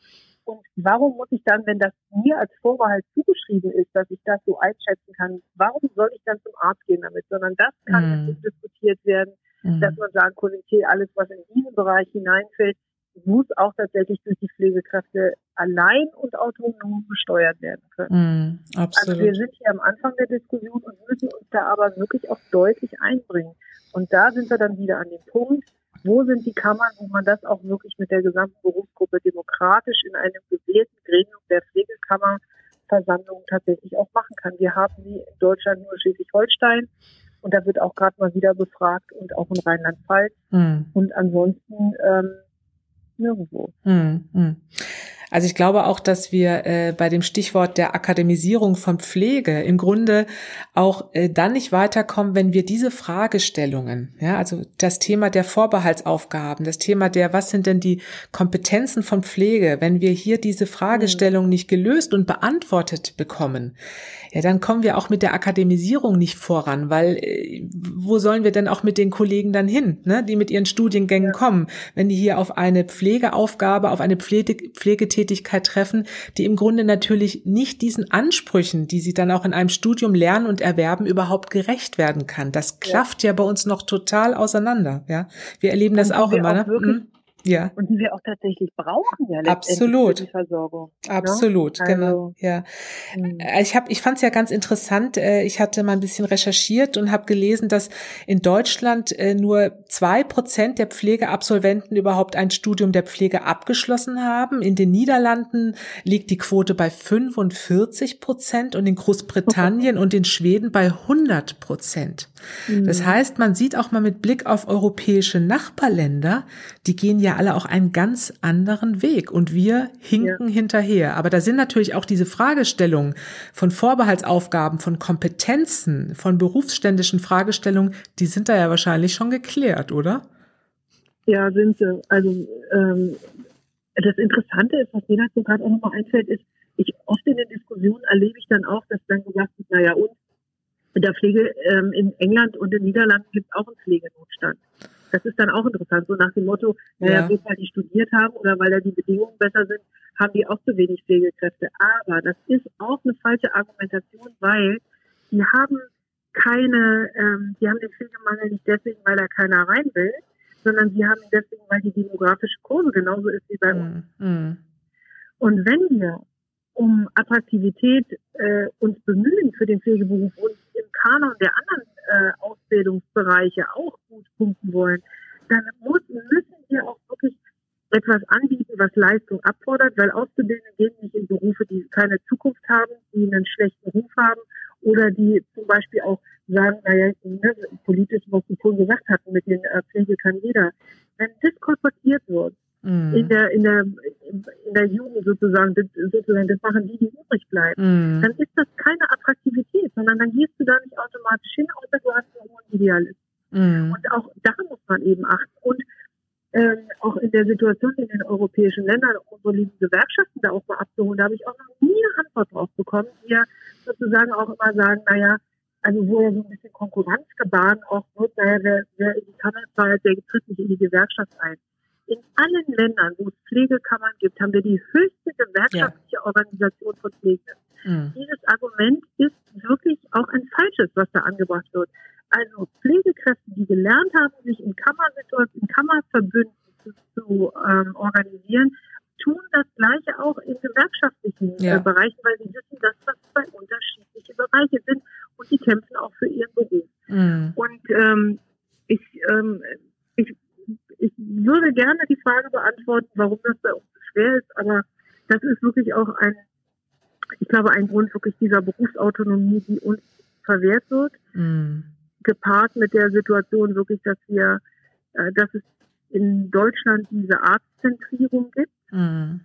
Und warum muss ich dann, wenn das mir als Vorbehalt zugeschrieben ist, dass ich das so einschätzen kann, warum soll ich dann zum Arzt gehen damit? Sondern das kann mm. diskutiert werden, mm. dass man sagen kann, okay, alles, was in diesen Bereich hineinfällt, muss auch tatsächlich durch die Pflegekräfte allein und autonom gesteuert werden können. Mm, also wir sind hier am Anfang der Diskussion und müssen uns da aber wirklich auch deutlich einbringen. Und da sind wir dann wieder an dem Punkt, wo sind die Kammern, wo man das auch wirklich mit der gesamten Berufsgruppe demokratisch in einem gewählten Gremium der Pflegekammerversammlung tatsächlich auch machen kann. Wir haben sie in Deutschland nur Schleswig-Holstein und da wird auch gerade mal wieder befragt und auch in Rheinland-Pfalz mhm. und ansonsten ähm, nirgendwo. Mhm. Also ich glaube auch, dass wir äh, bei dem Stichwort der Akademisierung von Pflege im Grunde auch äh, dann nicht weiterkommen, wenn wir diese Fragestellungen, ja, also das Thema der Vorbehaltsaufgaben, das Thema der, was sind denn die Kompetenzen von Pflege, wenn wir hier diese Fragestellung mhm. nicht gelöst und beantwortet bekommen, ja, dann kommen wir auch mit der Akademisierung nicht voran, weil äh, wo sollen wir denn auch mit den Kollegen dann hin, ne, die mit ihren Studiengängen ja. kommen, wenn die hier auf eine Pflegeaufgabe, auf eine Pflege, Pflegetätigkeit treffen, die im Grunde natürlich nicht diesen Ansprüchen, die sie dann auch in einem Studium lernen und erwerben, überhaupt gerecht werden kann. Das klafft ja, ja bei uns noch total auseinander. Ja, wir erleben das auch immer. Auch ne? Ja. Und die wir auch tatsächlich brauchen, ja, Absolut. Für die Versorgung. Ne? Absolut, ne? genau. Ja. Mh. Äh, ich habe, ich fand es ja ganz interessant. Äh, ich hatte mal ein bisschen recherchiert und habe gelesen, dass in Deutschland äh, nur zwei Prozent der Pflegeabsolventen überhaupt ein Studium der Pflege abgeschlossen haben. In den Niederlanden liegt die Quote bei 45 Prozent und in Großbritannien und in Schweden bei 100 Prozent. Das mhm. heißt, man sieht auch mal mit Blick auf europäische Nachbarländer, die gehen ja alle auch einen ganz anderen Weg und wir hinken ja. hinterher. Aber da sind natürlich auch diese Fragestellungen von Vorbehaltsaufgaben, von Kompetenzen, von berufsständischen Fragestellungen, die sind da ja wahrscheinlich schon geklärt, oder? Ja, sind sie. Also ähm, das Interessante ist, was mir dazu gerade auch nochmal einfällt, ist, ich oft in den Diskussionen erlebe ich dann auch, dass dann gesagt wird, naja, und in der Pflege ähm, in England und in den Niederlanden gibt es auch einen Pflegenotstand. Das ist dann auch interessant, so nach dem Motto, naja, ja. weil die studiert haben oder weil da die Bedingungen besser sind, haben die auch zu wenig Pflegekräfte. Aber das ist auch eine falsche Argumentation, weil die haben keine, ähm, die haben den Pflegemangel nicht deswegen, weil da keiner rein will, sondern sie haben ihn deswegen, weil die demografische Kurve genauso ist wie bei uns. Mm. Und wenn wir um Attraktivität äh, uns bemühen für den Pflegeberuf und im Kanon der anderen äh, Ausbildungsbereiche auch gut punkten wollen, dann muss, müssen wir auch wirklich etwas anbieten, was Leistung abfordert, weil Auszubildende gehen nicht in Berufe, die keine Zukunft haben, die einen schlechten Ruf haben oder die zum Beispiel auch sagen, naja, ne, politisch, was Sie vorhin gesagt hatten, mit den äh, Pflege kann jeder. Wenn das kolportiert wird, mm. in der, in der, in der Jugend sozusagen, das, sozusagen, das machen die, die übrig bleiben, mm. dann ist das keine Attraktivität, sondern dann gehst du da nicht automatisch hin, außer du hast einen hohen Idealist. Mm. Und auch da muss man eben achten. Und ähm, auch in der Situation in den europäischen Ländern, unsere lieben Gewerkschaften da auch mal abzuholen, da habe ich auch noch nie eine Antwort drauf bekommen, die ja sozusagen auch immer sagen, naja, also wo ja so ein bisschen Konkurrenzgebaren auch wird, naja, wer, wer in die Kammer zahlt, der tritt nicht in die Gewerkschaft ein. In allen Ländern, wo es Pflegekammern gibt, haben wir die höchste gewerkschaftliche ja. Organisation von Pflege. Mhm. Dieses Argument ist wirklich auch ein falsches, was da angebracht wird. Also Pflegekräfte, die gelernt haben, sich in Kammersituationen, in Kammerverbünden zu, zu ähm, organisieren, tun das Gleiche auch in gewerkschaftlichen äh, ja. äh, Bereichen, weil sie wissen, dass das zwei unterschiedliche Bereiche sind und sie kämpfen auch für ihren Beruf. Mhm. Und ähm, ich, ähm, ich, ich würde gerne die Frage beantworten, warum das bei uns so schwer ist, aber das ist wirklich auch ein, ich glaube, ein Grund wirklich dieser Berufsautonomie, die uns verwehrt wird, mhm. gepaart mit der Situation wirklich, dass wir, äh, dass es in Deutschland diese Arztzentrierung gibt. Mhm.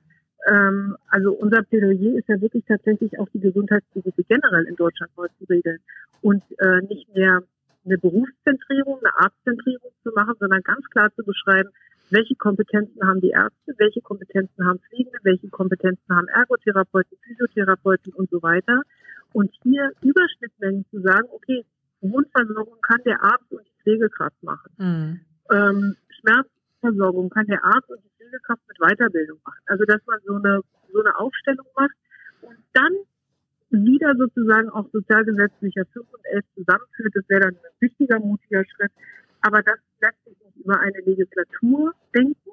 Ähm, also unser Plädoyer ist ja wirklich tatsächlich auch die Gesundheitsberufe generell in Deutschland neu zu regeln und äh, nicht mehr eine Berufszentrierung, eine Arztzentrierung zu machen, sondern ganz klar zu beschreiben, welche Kompetenzen haben die Ärzte, welche Kompetenzen haben Pflegende, welche Kompetenzen haben Ergotherapeuten, Physiotherapeuten und so weiter. Und hier Überschnittmengen zu sagen, okay, Wundversorgung kann der Arzt und die Pflegekraft machen. Mhm. Ähm, Schmerzversorgung kann der Arzt und die Pflegekraft mit Weiterbildung machen. Also dass man so eine, so eine Aufstellung macht wieder sozusagen auch sozialgesetzlicher 5 und 11 zusammenführt. Das wäre dann ein wichtiger, mutiger Schritt. Aber das lässt sich nicht über eine Legislatur denken.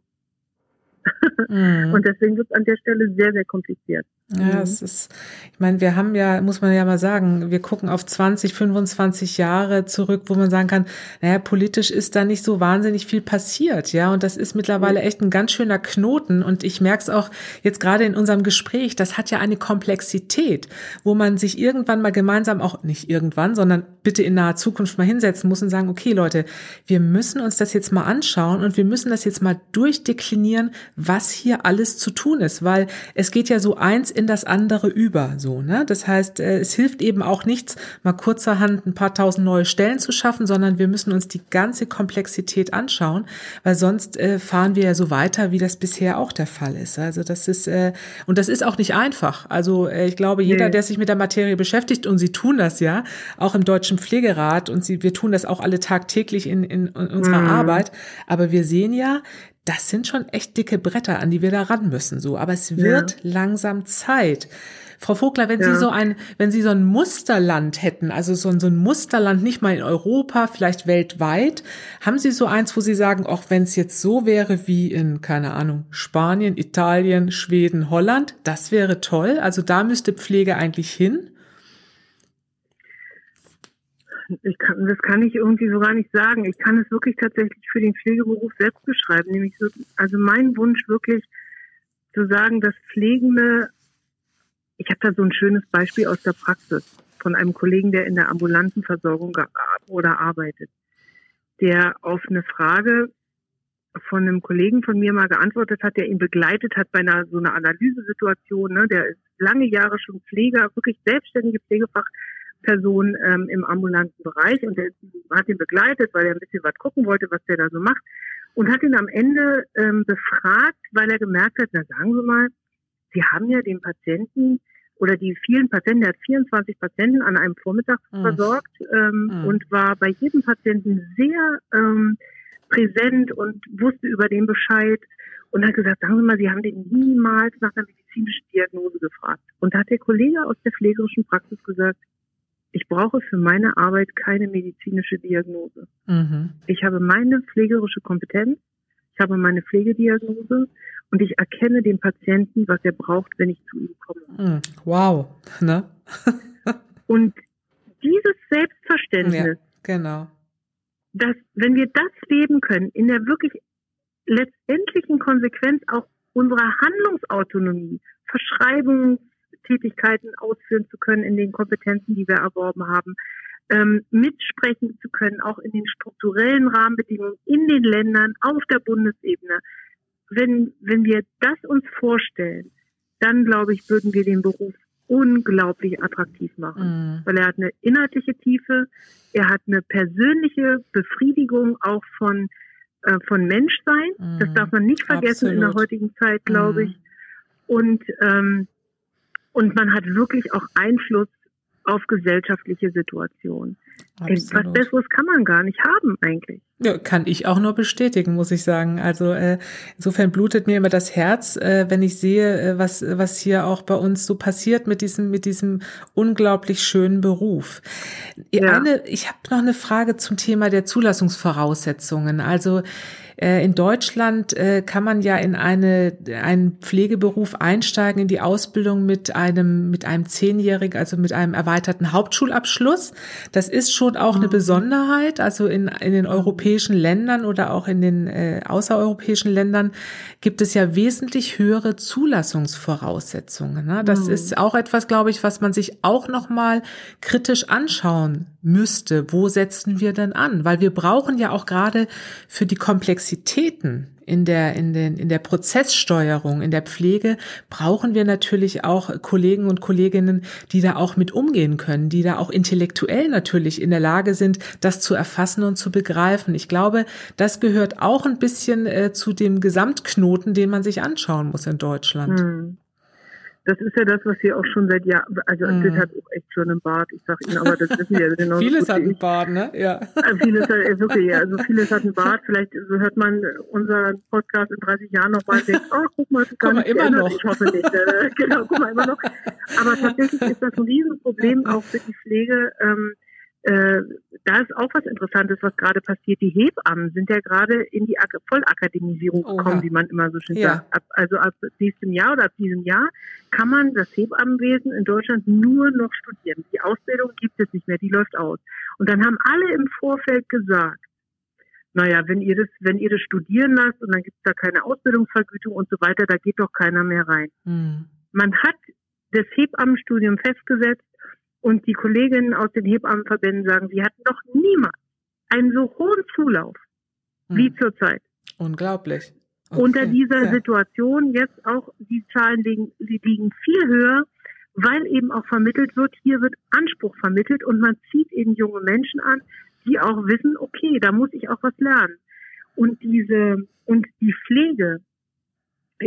Mhm. Und deswegen wird es an der Stelle sehr, sehr kompliziert. Ja, mhm. es ist, ich meine, wir haben ja, muss man ja mal sagen, wir gucken auf 20, 25 Jahre zurück, wo man sagen kann, naja, politisch ist da nicht so wahnsinnig viel passiert, ja, und das ist mittlerweile mhm. echt ein ganz schöner Knoten und ich merke es auch jetzt gerade in unserem Gespräch, das hat ja eine Komplexität, wo man sich irgendwann mal gemeinsam auch, nicht irgendwann, sondern bitte in naher Zukunft mal hinsetzen muss und sagen, okay Leute, wir müssen uns das jetzt mal anschauen und wir müssen das jetzt mal durchdeklinieren, was hier alles zu tun ist, weil es geht ja so eins in das andere über, so, ne? Das heißt, äh, es hilft eben auch nichts, mal kurzerhand ein paar tausend neue Stellen zu schaffen, sondern wir müssen uns die ganze Komplexität anschauen, weil sonst äh, fahren wir ja so weiter, wie das bisher auch der Fall ist. Also das ist, äh, und das ist auch nicht einfach. Also äh, ich glaube, jeder, nee. der sich mit der Materie beschäftigt, und Sie tun das ja, auch im Deutschen Pflegerat, und Sie, wir tun das auch alle tagtäglich in, in, in unserer mhm. Arbeit, aber wir sehen ja, das sind schon echt dicke Bretter, an die wir da ran müssen, so. Aber es wird ja. langsam Zeit. Frau Vogler, wenn ja. Sie so ein, wenn Sie so ein Musterland hätten, also so ein, so ein Musterland nicht mal in Europa, vielleicht weltweit, haben Sie so eins, wo Sie sagen, auch wenn es jetzt so wäre wie in, keine Ahnung, Spanien, Italien, Schweden, Holland, das wäre toll. Also da müsste Pflege eigentlich hin ich kann, das kann ich irgendwie so gar nicht sagen. Ich kann es wirklich tatsächlich für den Pflegeberuf selbst beschreiben. Nämlich so, also mein Wunsch wirklich zu sagen, dass Pflegende, ich habe da so ein schönes Beispiel aus der Praxis von einem Kollegen, der in der ambulanten Versorgung oder arbeitet, der auf eine Frage von einem Kollegen von mir mal geantwortet hat, der ihn begleitet hat bei einer so einer Analysesituation. Ne? Der ist lange Jahre schon Pfleger, wirklich selbstständige Pflegefach Person ähm, im ambulanten Bereich und der hat ihn begleitet, weil er ein bisschen was gucken wollte, was der da so macht und hat ihn am Ende ähm, befragt, weil er gemerkt hat, na sagen Sie mal, Sie haben ja den Patienten oder die vielen Patienten, der hat 24 Patienten an einem Vormittag mhm. versorgt ähm, mhm. und war bei jedem Patienten sehr ähm, präsent und wusste über den Bescheid und hat gesagt, sagen Sie mal, Sie haben den niemals nach einer medizinischen Diagnose gefragt. Und da hat der Kollege aus der pflegerischen Praxis gesagt, ich brauche für meine Arbeit keine medizinische Diagnose. Mhm. Ich habe meine pflegerische Kompetenz, ich habe meine Pflegediagnose und ich erkenne dem Patienten, was er braucht, wenn ich zu ihm komme. Mhm. Wow, ne? und dieses Selbstverständnis, ja, genau. dass wenn wir das leben können, in der wirklich letztendlichen Konsequenz auch unserer Handlungsautonomie, Verschreibung, Tätigkeiten ausführen zu können in den Kompetenzen, die wir erworben haben, ähm, mitsprechen zu können, auch in den strukturellen Rahmenbedingungen in den Ländern auf der Bundesebene. Wenn, wenn wir das uns vorstellen, dann glaube ich, würden wir den Beruf unglaublich attraktiv machen, mhm. weil er hat eine inhaltliche Tiefe, er hat eine persönliche Befriedigung auch von äh, von Menschsein. Mhm. Das darf man nicht vergessen Absolut. in der heutigen Zeit, glaube mhm. ich. Und ähm, und man hat wirklich auch Einfluss auf gesellschaftliche Situationen. Absolut. Was Besseres kann man gar nicht haben eigentlich. Ja, kann ich auch nur bestätigen, muss ich sagen. Also äh, insofern blutet mir immer das Herz, äh, wenn ich sehe, äh, was was hier auch bei uns so passiert mit diesem mit diesem unglaublich schönen Beruf. Ja. Eine, ich habe noch eine Frage zum Thema der Zulassungsvoraussetzungen. Also in Deutschland äh, kann man ja in eine, einen Pflegeberuf einsteigen, in die Ausbildung mit einem, mit einem zehnjährigen, also mit einem erweiterten Hauptschulabschluss. Das ist schon auch eine mhm. Besonderheit. Also in, in den europäischen Ländern oder auch in den äh, außereuropäischen Ländern gibt es ja wesentlich höhere Zulassungsvoraussetzungen. Ne? Das mhm. ist auch etwas, glaube ich, was man sich auch nochmal kritisch anschauen müsste. Wo setzen wir denn an? Weil wir brauchen ja auch gerade für die Komplexitäten in der, in den, in der Prozesssteuerung, in der Pflege brauchen wir natürlich auch Kollegen und Kolleginnen, die da auch mit umgehen können, die da auch intellektuell natürlich in der Lage sind, das zu erfassen und zu begreifen. Ich glaube, das gehört auch ein bisschen äh, zu dem Gesamtknoten, den man sich anschauen muss in Deutschland. Hm. Das ist ja das, was wir auch schon seit Jahren, also mhm. das hat auch echt schon einen Bart, ich sag Ihnen, aber das wissen wir ja genau. vieles hat einen Bart, ne? Ja. Also vieles hat, äh, wirklich, ja, also vieles hat einen Bart. Vielleicht hört man unseren Podcast in 30 Jahren noch mal und denkt, oh, guck mal, das guck mal, immer noch. Ich hoffe nicht. Äh, genau, guck mal, immer noch. Aber tatsächlich ist das ein Riesenproblem auch für die Pflege, ähm, äh, da ist auch was Interessantes, was gerade passiert. Die Hebammen sind ja gerade in die Ak Vollakademisierung gekommen, Oha. wie man immer so schön ja. sagt. Ab, also ab nächstem Jahr oder ab diesem Jahr kann man das Hebammenwesen in Deutschland nur noch studieren. Die Ausbildung gibt es nicht mehr, die läuft aus. Und dann haben alle im Vorfeld gesagt, naja, wenn ihr das, wenn ihr das studieren lasst und dann gibt es da keine Ausbildungsvergütung und so weiter, da geht doch keiner mehr rein. Mhm. Man hat das Hebammenstudium festgesetzt und die Kolleginnen aus den Hebammenverbänden sagen, sie hatten noch niemals einen so hohen Zulauf hm. wie zurzeit. Unglaublich. Okay. Unter dieser ja. Situation jetzt auch, die Zahlen liegen, liegen viel höher, weil eben auch vermittelt wird, hier wird Anspruch vermittelt und man zieht eben junge Menschen an, die auch wissen, okay, da muss ich auch was lernen. Und diese, und die Pflege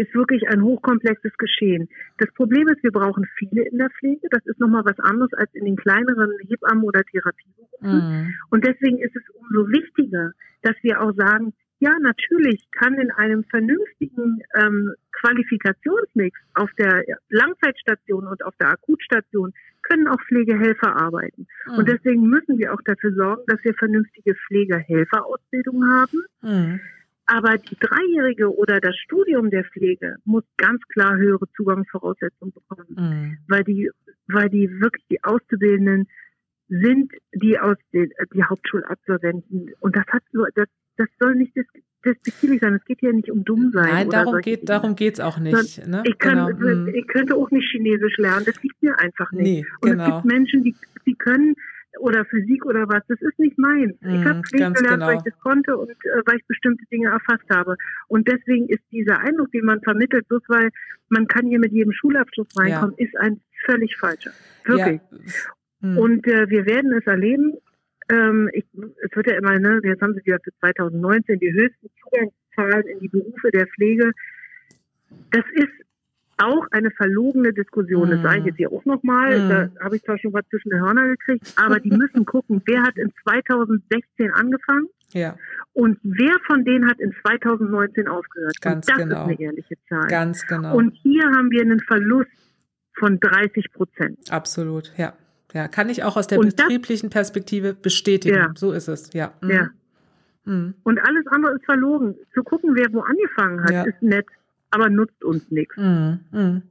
ist wirklich ein hochkomplexes Geschehen. Das Problem ist, wir brauchen viele in der Pflege. Das ist nochmal was anderes als in den kleineren Hebammen- oder Therapieberufen. Mhm. Und deswegen ist es umso wichtiger, dass wir auch sagen, ja, natürlich kann in einem vernünftigen ähm, Qualifikationsmix auf der Langzeitstation und auf der Akutstation können auch Pflegehelfer arbeiten. Mhm. Und deswegen müssen wir auch dafür sorgen, dass wir vernünftige Pflegehelferausbildung haben. Mhm. Aber die Dreijährige oder das Studium der Pflege muss ganz klar höhere Zugangsvoraussetzungen bekommen, mhm. weil die, weil die wirklich die Auszubildenden sind, die aus den, die Hauptschulabsolventen. Und das hat das, das soll nicht das, despektierlich sein. Es geht hier nicht um dumm sein. Nein, darum geht, darum geht's auch nicht. Ne? Ich, kann, genau. ich könnte auch nicht Chinesisch lernen. Das liegt mir einfach nicht. Nee, Und genau. es gibt Menschen, die, die können oder Physik oder was, das ist nicht meins. Mm, ich habe Pflege gelernt, genau. weil ich das konnte und äh, weil ich bestimmte Dinge erfasst habe. Und deswegen ist dieser Eindruck, den man vermittelt, bloß weil man kann hier mit jedem Schulabschluss reinkommen, ja. ist ein völlig falscher. Wirklich. Ja. Mm. Und äh, wir werden es erleben. Ähm, ich, es wird ja immer, ne, jetzt haben sie wieder für 2019 die höchsten Zugangszahlen in die Berufe der Pflege. Das ist auch eine verlogene Diskussion. Das sage ich jetzt hier auch nochmal. Mhm. Da habe ich zwar schon was zwischen den Hörner gekriegt, aber die müssen gucken, wer hat in 2016 angefangen ja. und wer von denen hat in 2019 aufgehört. Ganz und das genau. ist eine ehrliche Zahl. Ganz genau. Und hier haben wir einen Verlust von 30 Prozent. Absolut, ja. Ja, kann ich auch aus der und betrieblichen das, Perspektive bestätigen. Ja. So ist es, ja. Mhm. Ja. Mhm. Und alles andere ist verlogen. Zu gucken, wer wo angefangen hat, ja. ist nett aber nutzt uns nichts. Mm, mm.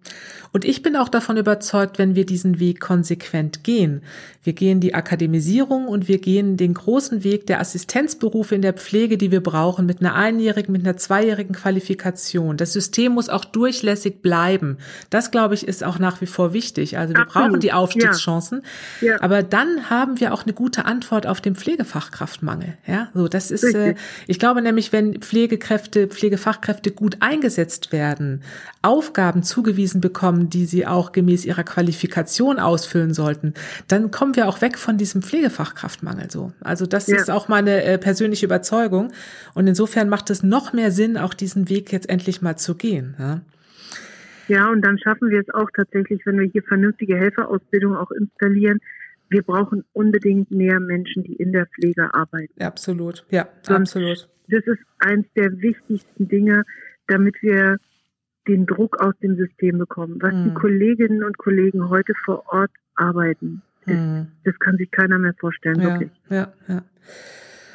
Und ich bin auch davon überzeugt, wenn wir diesen Weg konsequent gehen. Wir gehen die Akademisierung und wir gehen den großen Weg der Assistenzberufe in der Pflege, die wir brauchen, mit einer einjährigen, mit einer zweijährigen Qualifikation. Das System muss auch durchlässig bleiben. Das, glaube ich, ist auch nach wie vor wichtig. Also wir Absolut. brauchen die Aufstiegschancen. Ja. Ja. Aber dann haben wir auch eine gute Antwort auf den Pflegefachkraftmangel. Ja, so das ist, äh, ich glaube nämlich, wenn Pflegekräfte, Pflegefachkräfte gut eingesetzt werden, Aufgaben zugewiesen bekommen, die sie auch gemäß ihrer Qualifikation ausfüllen sollten, dann kommen wir auch weg von diesem Pflegefachkraftmangel so. Also das ja. ist auch meine äh, persönliche Überzeugung. Und insofern macht es noch mehr Sinn, auch diesen Weg jetzt endlich mal zu gehen. Ja? Ja, und dann schaffen wir es auch tatsächlich, wenn wir hier vernünftige Helferausbildung auch installieren. Wir brauchen unbedingt mehr Menschen, die in der Pflege arbeiten. Absolut, ja, absolut. Das ist eins der wichtigsten Dinge, damit wir den Druck aus dem System bekommen. Was mhm. die Kolleginnen und Kollegen heute vor Ort arbeiten, ist, mhm. das kann sich keiner mehr vorstellen, ja, wirklich. Ja, ja.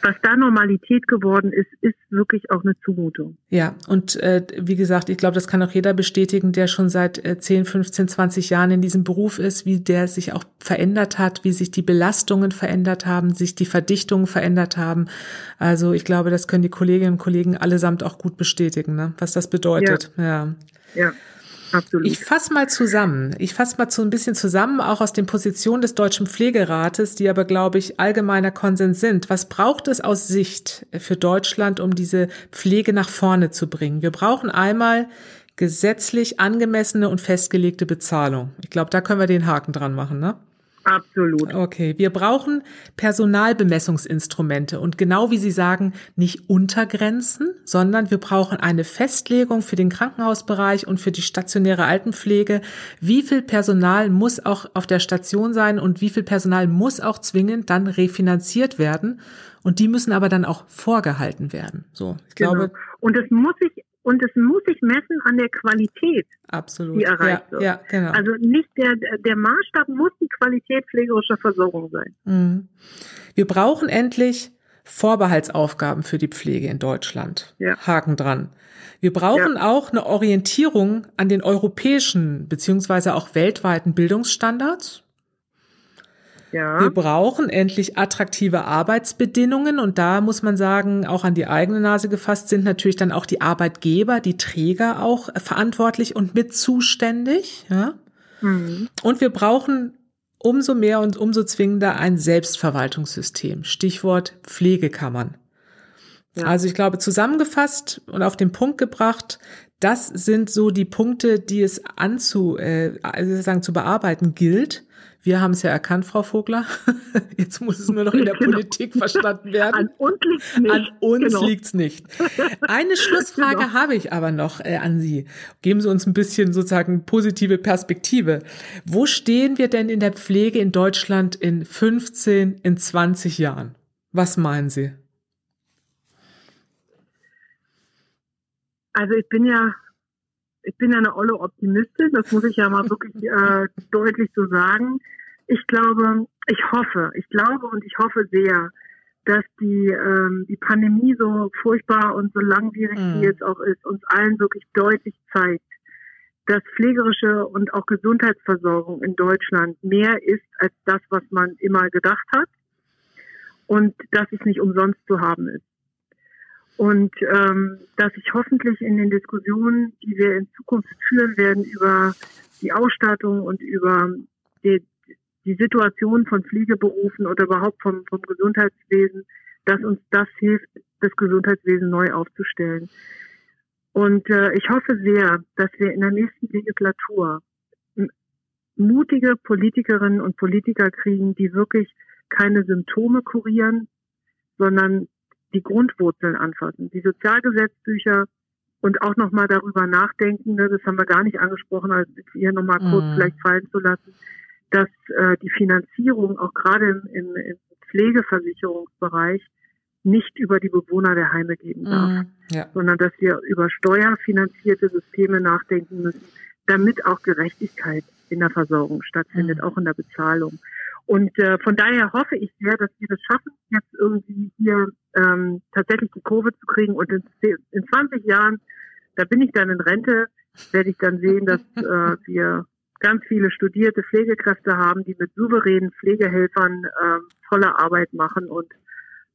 Was da Normalität geworden ist, ist wirklich auch eine Zumutung. Ja, und äh, wie gesagt, ich glaube, das kann auch jeder bestätigen, der schon seit äh, 10, 15, 20 Jahren in diesem Beruf ist, wie der sich auch verändert hat, wie sich die Belastungen verändert haben, sich die Verdichtungen verändert haben. Also ich glaube, das können die Kolleginnen und Kollegen allesamt auch gut bestätigen, ne? was das bedeutet. Ja. ja. ja. Absolut. Ich fasse mal zusammen. Ich fasse mal so ein bisschen zusammen, auch aus den Positionen des Deutschen Pflegerates, die aber, glaube ich, allgemeiner Konsens sind. Was braucht es aus Sicht für Deutschland, um diese Pflege nach vorne zu bringen? Wir brauchen einmal gesetzlich angemessene und festgelegte Bezahlung. Ich glaube, da können wir den Haken dran machen, ne? Absolut. Okay, wir brauchen Personalbemessungsinstrumente und genau wie Sie sagen, nicht Untergrenzen, sondern wir brauchen eine Festlegung für den Krankenhausbereich und für die stationäre Altenpflege. Wie viel Personal muss auch auf der Station sein und wie viel Personal muss auch zwingend dann refinanziert werden? Und die müssen aber dann auch vorgehalten werden. So, ich genau. glaube. Und es muss sich und es muss sich messen an der Qualität, Absolut. die erreicht ja, wird. Ja, genau. Also nicht der, der Maßstab muss die Qualität pflegerischer Versorgung sein. Mhm. Wir brauchen endlich Vorbehaltsaufgaben für die Pflege in Deutschland. Ja. Haken dran. Wir brauchen ja. auch eine Orientierung an den europäischen beziehungsweise auch weltweiten Bildungsstandards. Ja. Wir brauchen endlich attraktive Arbeitsbedingungen und da muss man sagen, auch an die eigene Nase gefasst sind natürlich dann auch die Arbeitgeber, die Träger auch verantwortlich und mit zuständig. Ja? Mhm. Und wir brauchen umso mehr und umso zwingender ein Selbstverwaltungssystem. Stichwort Pflegekammern. Ja. Also ich glaube, zusammengefasst und auf den Punkt gebracht, das sind so die Punkte, die es anzu, äh, also sagen, zu bearbeiten gilt. Wir haben es ja erkannt, Frau Vogler. Jetzt muss es nur noch in der genau. Politik verstanden werden. An uns liegt's nicht. An uns genau. liegt's nicht. Eine Schlussfrage genau. habe ich aber noch äh, an Sie. Geben Sie uns ein bisschen sozusagen positive Perspektive. Wo stehen wir denn in der Pflege in Deutschland in 15, in 20 Jahren? Was meinen Sie? Also ich bin ja ich bin ja eine olle Optimistin, das muss ich ja mal wirklich äh, deutlich so sagen ich glaube, ich hoffe, ich glaube und ich hoffe sehr, dass die, ähm, die Pandemie so furchtbar und so langwierig mhm. wie es auch ist, uns allen wirklich deutlich zeigt, dass pflegerische und auch Gesundheitsversorgung in Deutschland mehr ist als das, was man immer gedacht hat und dass es nicht umsonst zu haben ist. Und ähm, dass ich hoffentlich in den Diskussionen, die wir in Zukunft führen werden über die Ausstattung und über die, die Situation von Pflegeberufen oder überhaupt vom, vom Gesundheitswesen, dass uns das hilft, das Gesundheitswesen neu aufzustellen. Und äh, ich hoffe sehr, dass wir in der nächsten Legislatur mutige Politikerinnen und Politiker kriegen, die wirklich keine Symptome kurieren, sondern die Grundwurzeln anfassen. Die Sozialgesetzbücher und auch nochmal darüber nachdenken, ne, das haben wir gar nicht angesprochen, als hier nochmal kurz mhm. vielleicht fallen zu lassen, dass äh, die Finanzierung auch gerade im, im, Pflegeversicherungsbereich nicht über die Bewohner der Heime gehen darf, mm, ja. sondern dass wir über steuerfinanzierte Systeme nachdenken müssen, damit auch Gerechtigkeit in der Versorgung stattfindet, mm. auch in der Bezahlung. Und äh, von daher hoffe ich sehr, dass wir das schaffen, jetzt irgendwie hier ähm, tatsächlich die Kurve zu kriegen. Und in, in 20 Jahren, da bin ich dann in Rente, werde ich dann sehen, dass äh, wir ganz viele studierte Pflegekräfte haben, die mit souveränen Pflegehelfern äh, tolle Arbeit machen und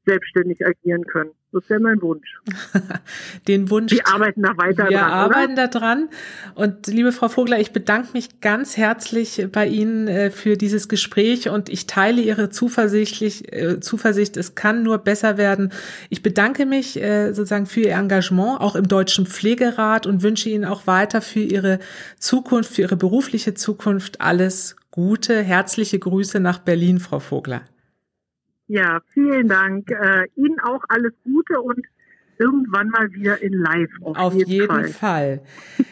selbstständig agieren können. Das wäre mein Wunsch. Den Wunsch. Wir arbeiten da weiter wir dran. Wir arbeiten da dran. Und liebe Frau Vogler, ich bedanke mich ganz herzlich bei Ihnen äh, für dieses Gespräch und ich teile Ihre zuversichtlich, äh, Zuversicht. Es kann nur besser werden. Ich bedanke mich äh, sozusagen für Ihr Engagement auch im Deutschen Pflegerat und wünsche Ihnen auch weiter für Ihre Zukunft, für Ihre berufliche Zukunft alles Gute. Herzliche Grüße nach Berlin, Frau Vogler. Ja, vielen Dank. Äh, Ihnen auch alles Gute und irgendwann mal wieder in Live. Auf, auf jeden, jeden Fall. Fall.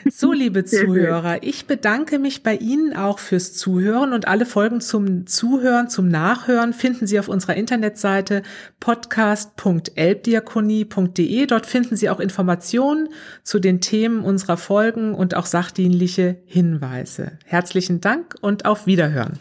So, liebe Zuhörer, ich bedanke mich bei Ihnen auch fürs Zuhören und alle Folgen zum Zuhören, zum Nachhören finden Sie auf unserer Internetseite podcast.elbdiakonie.de. Dort finden Sie auch Informationen zu den Themen unserer Folgen und auch sachdienliche Hinweise. Herzlichen Dank und auf Wiederhören.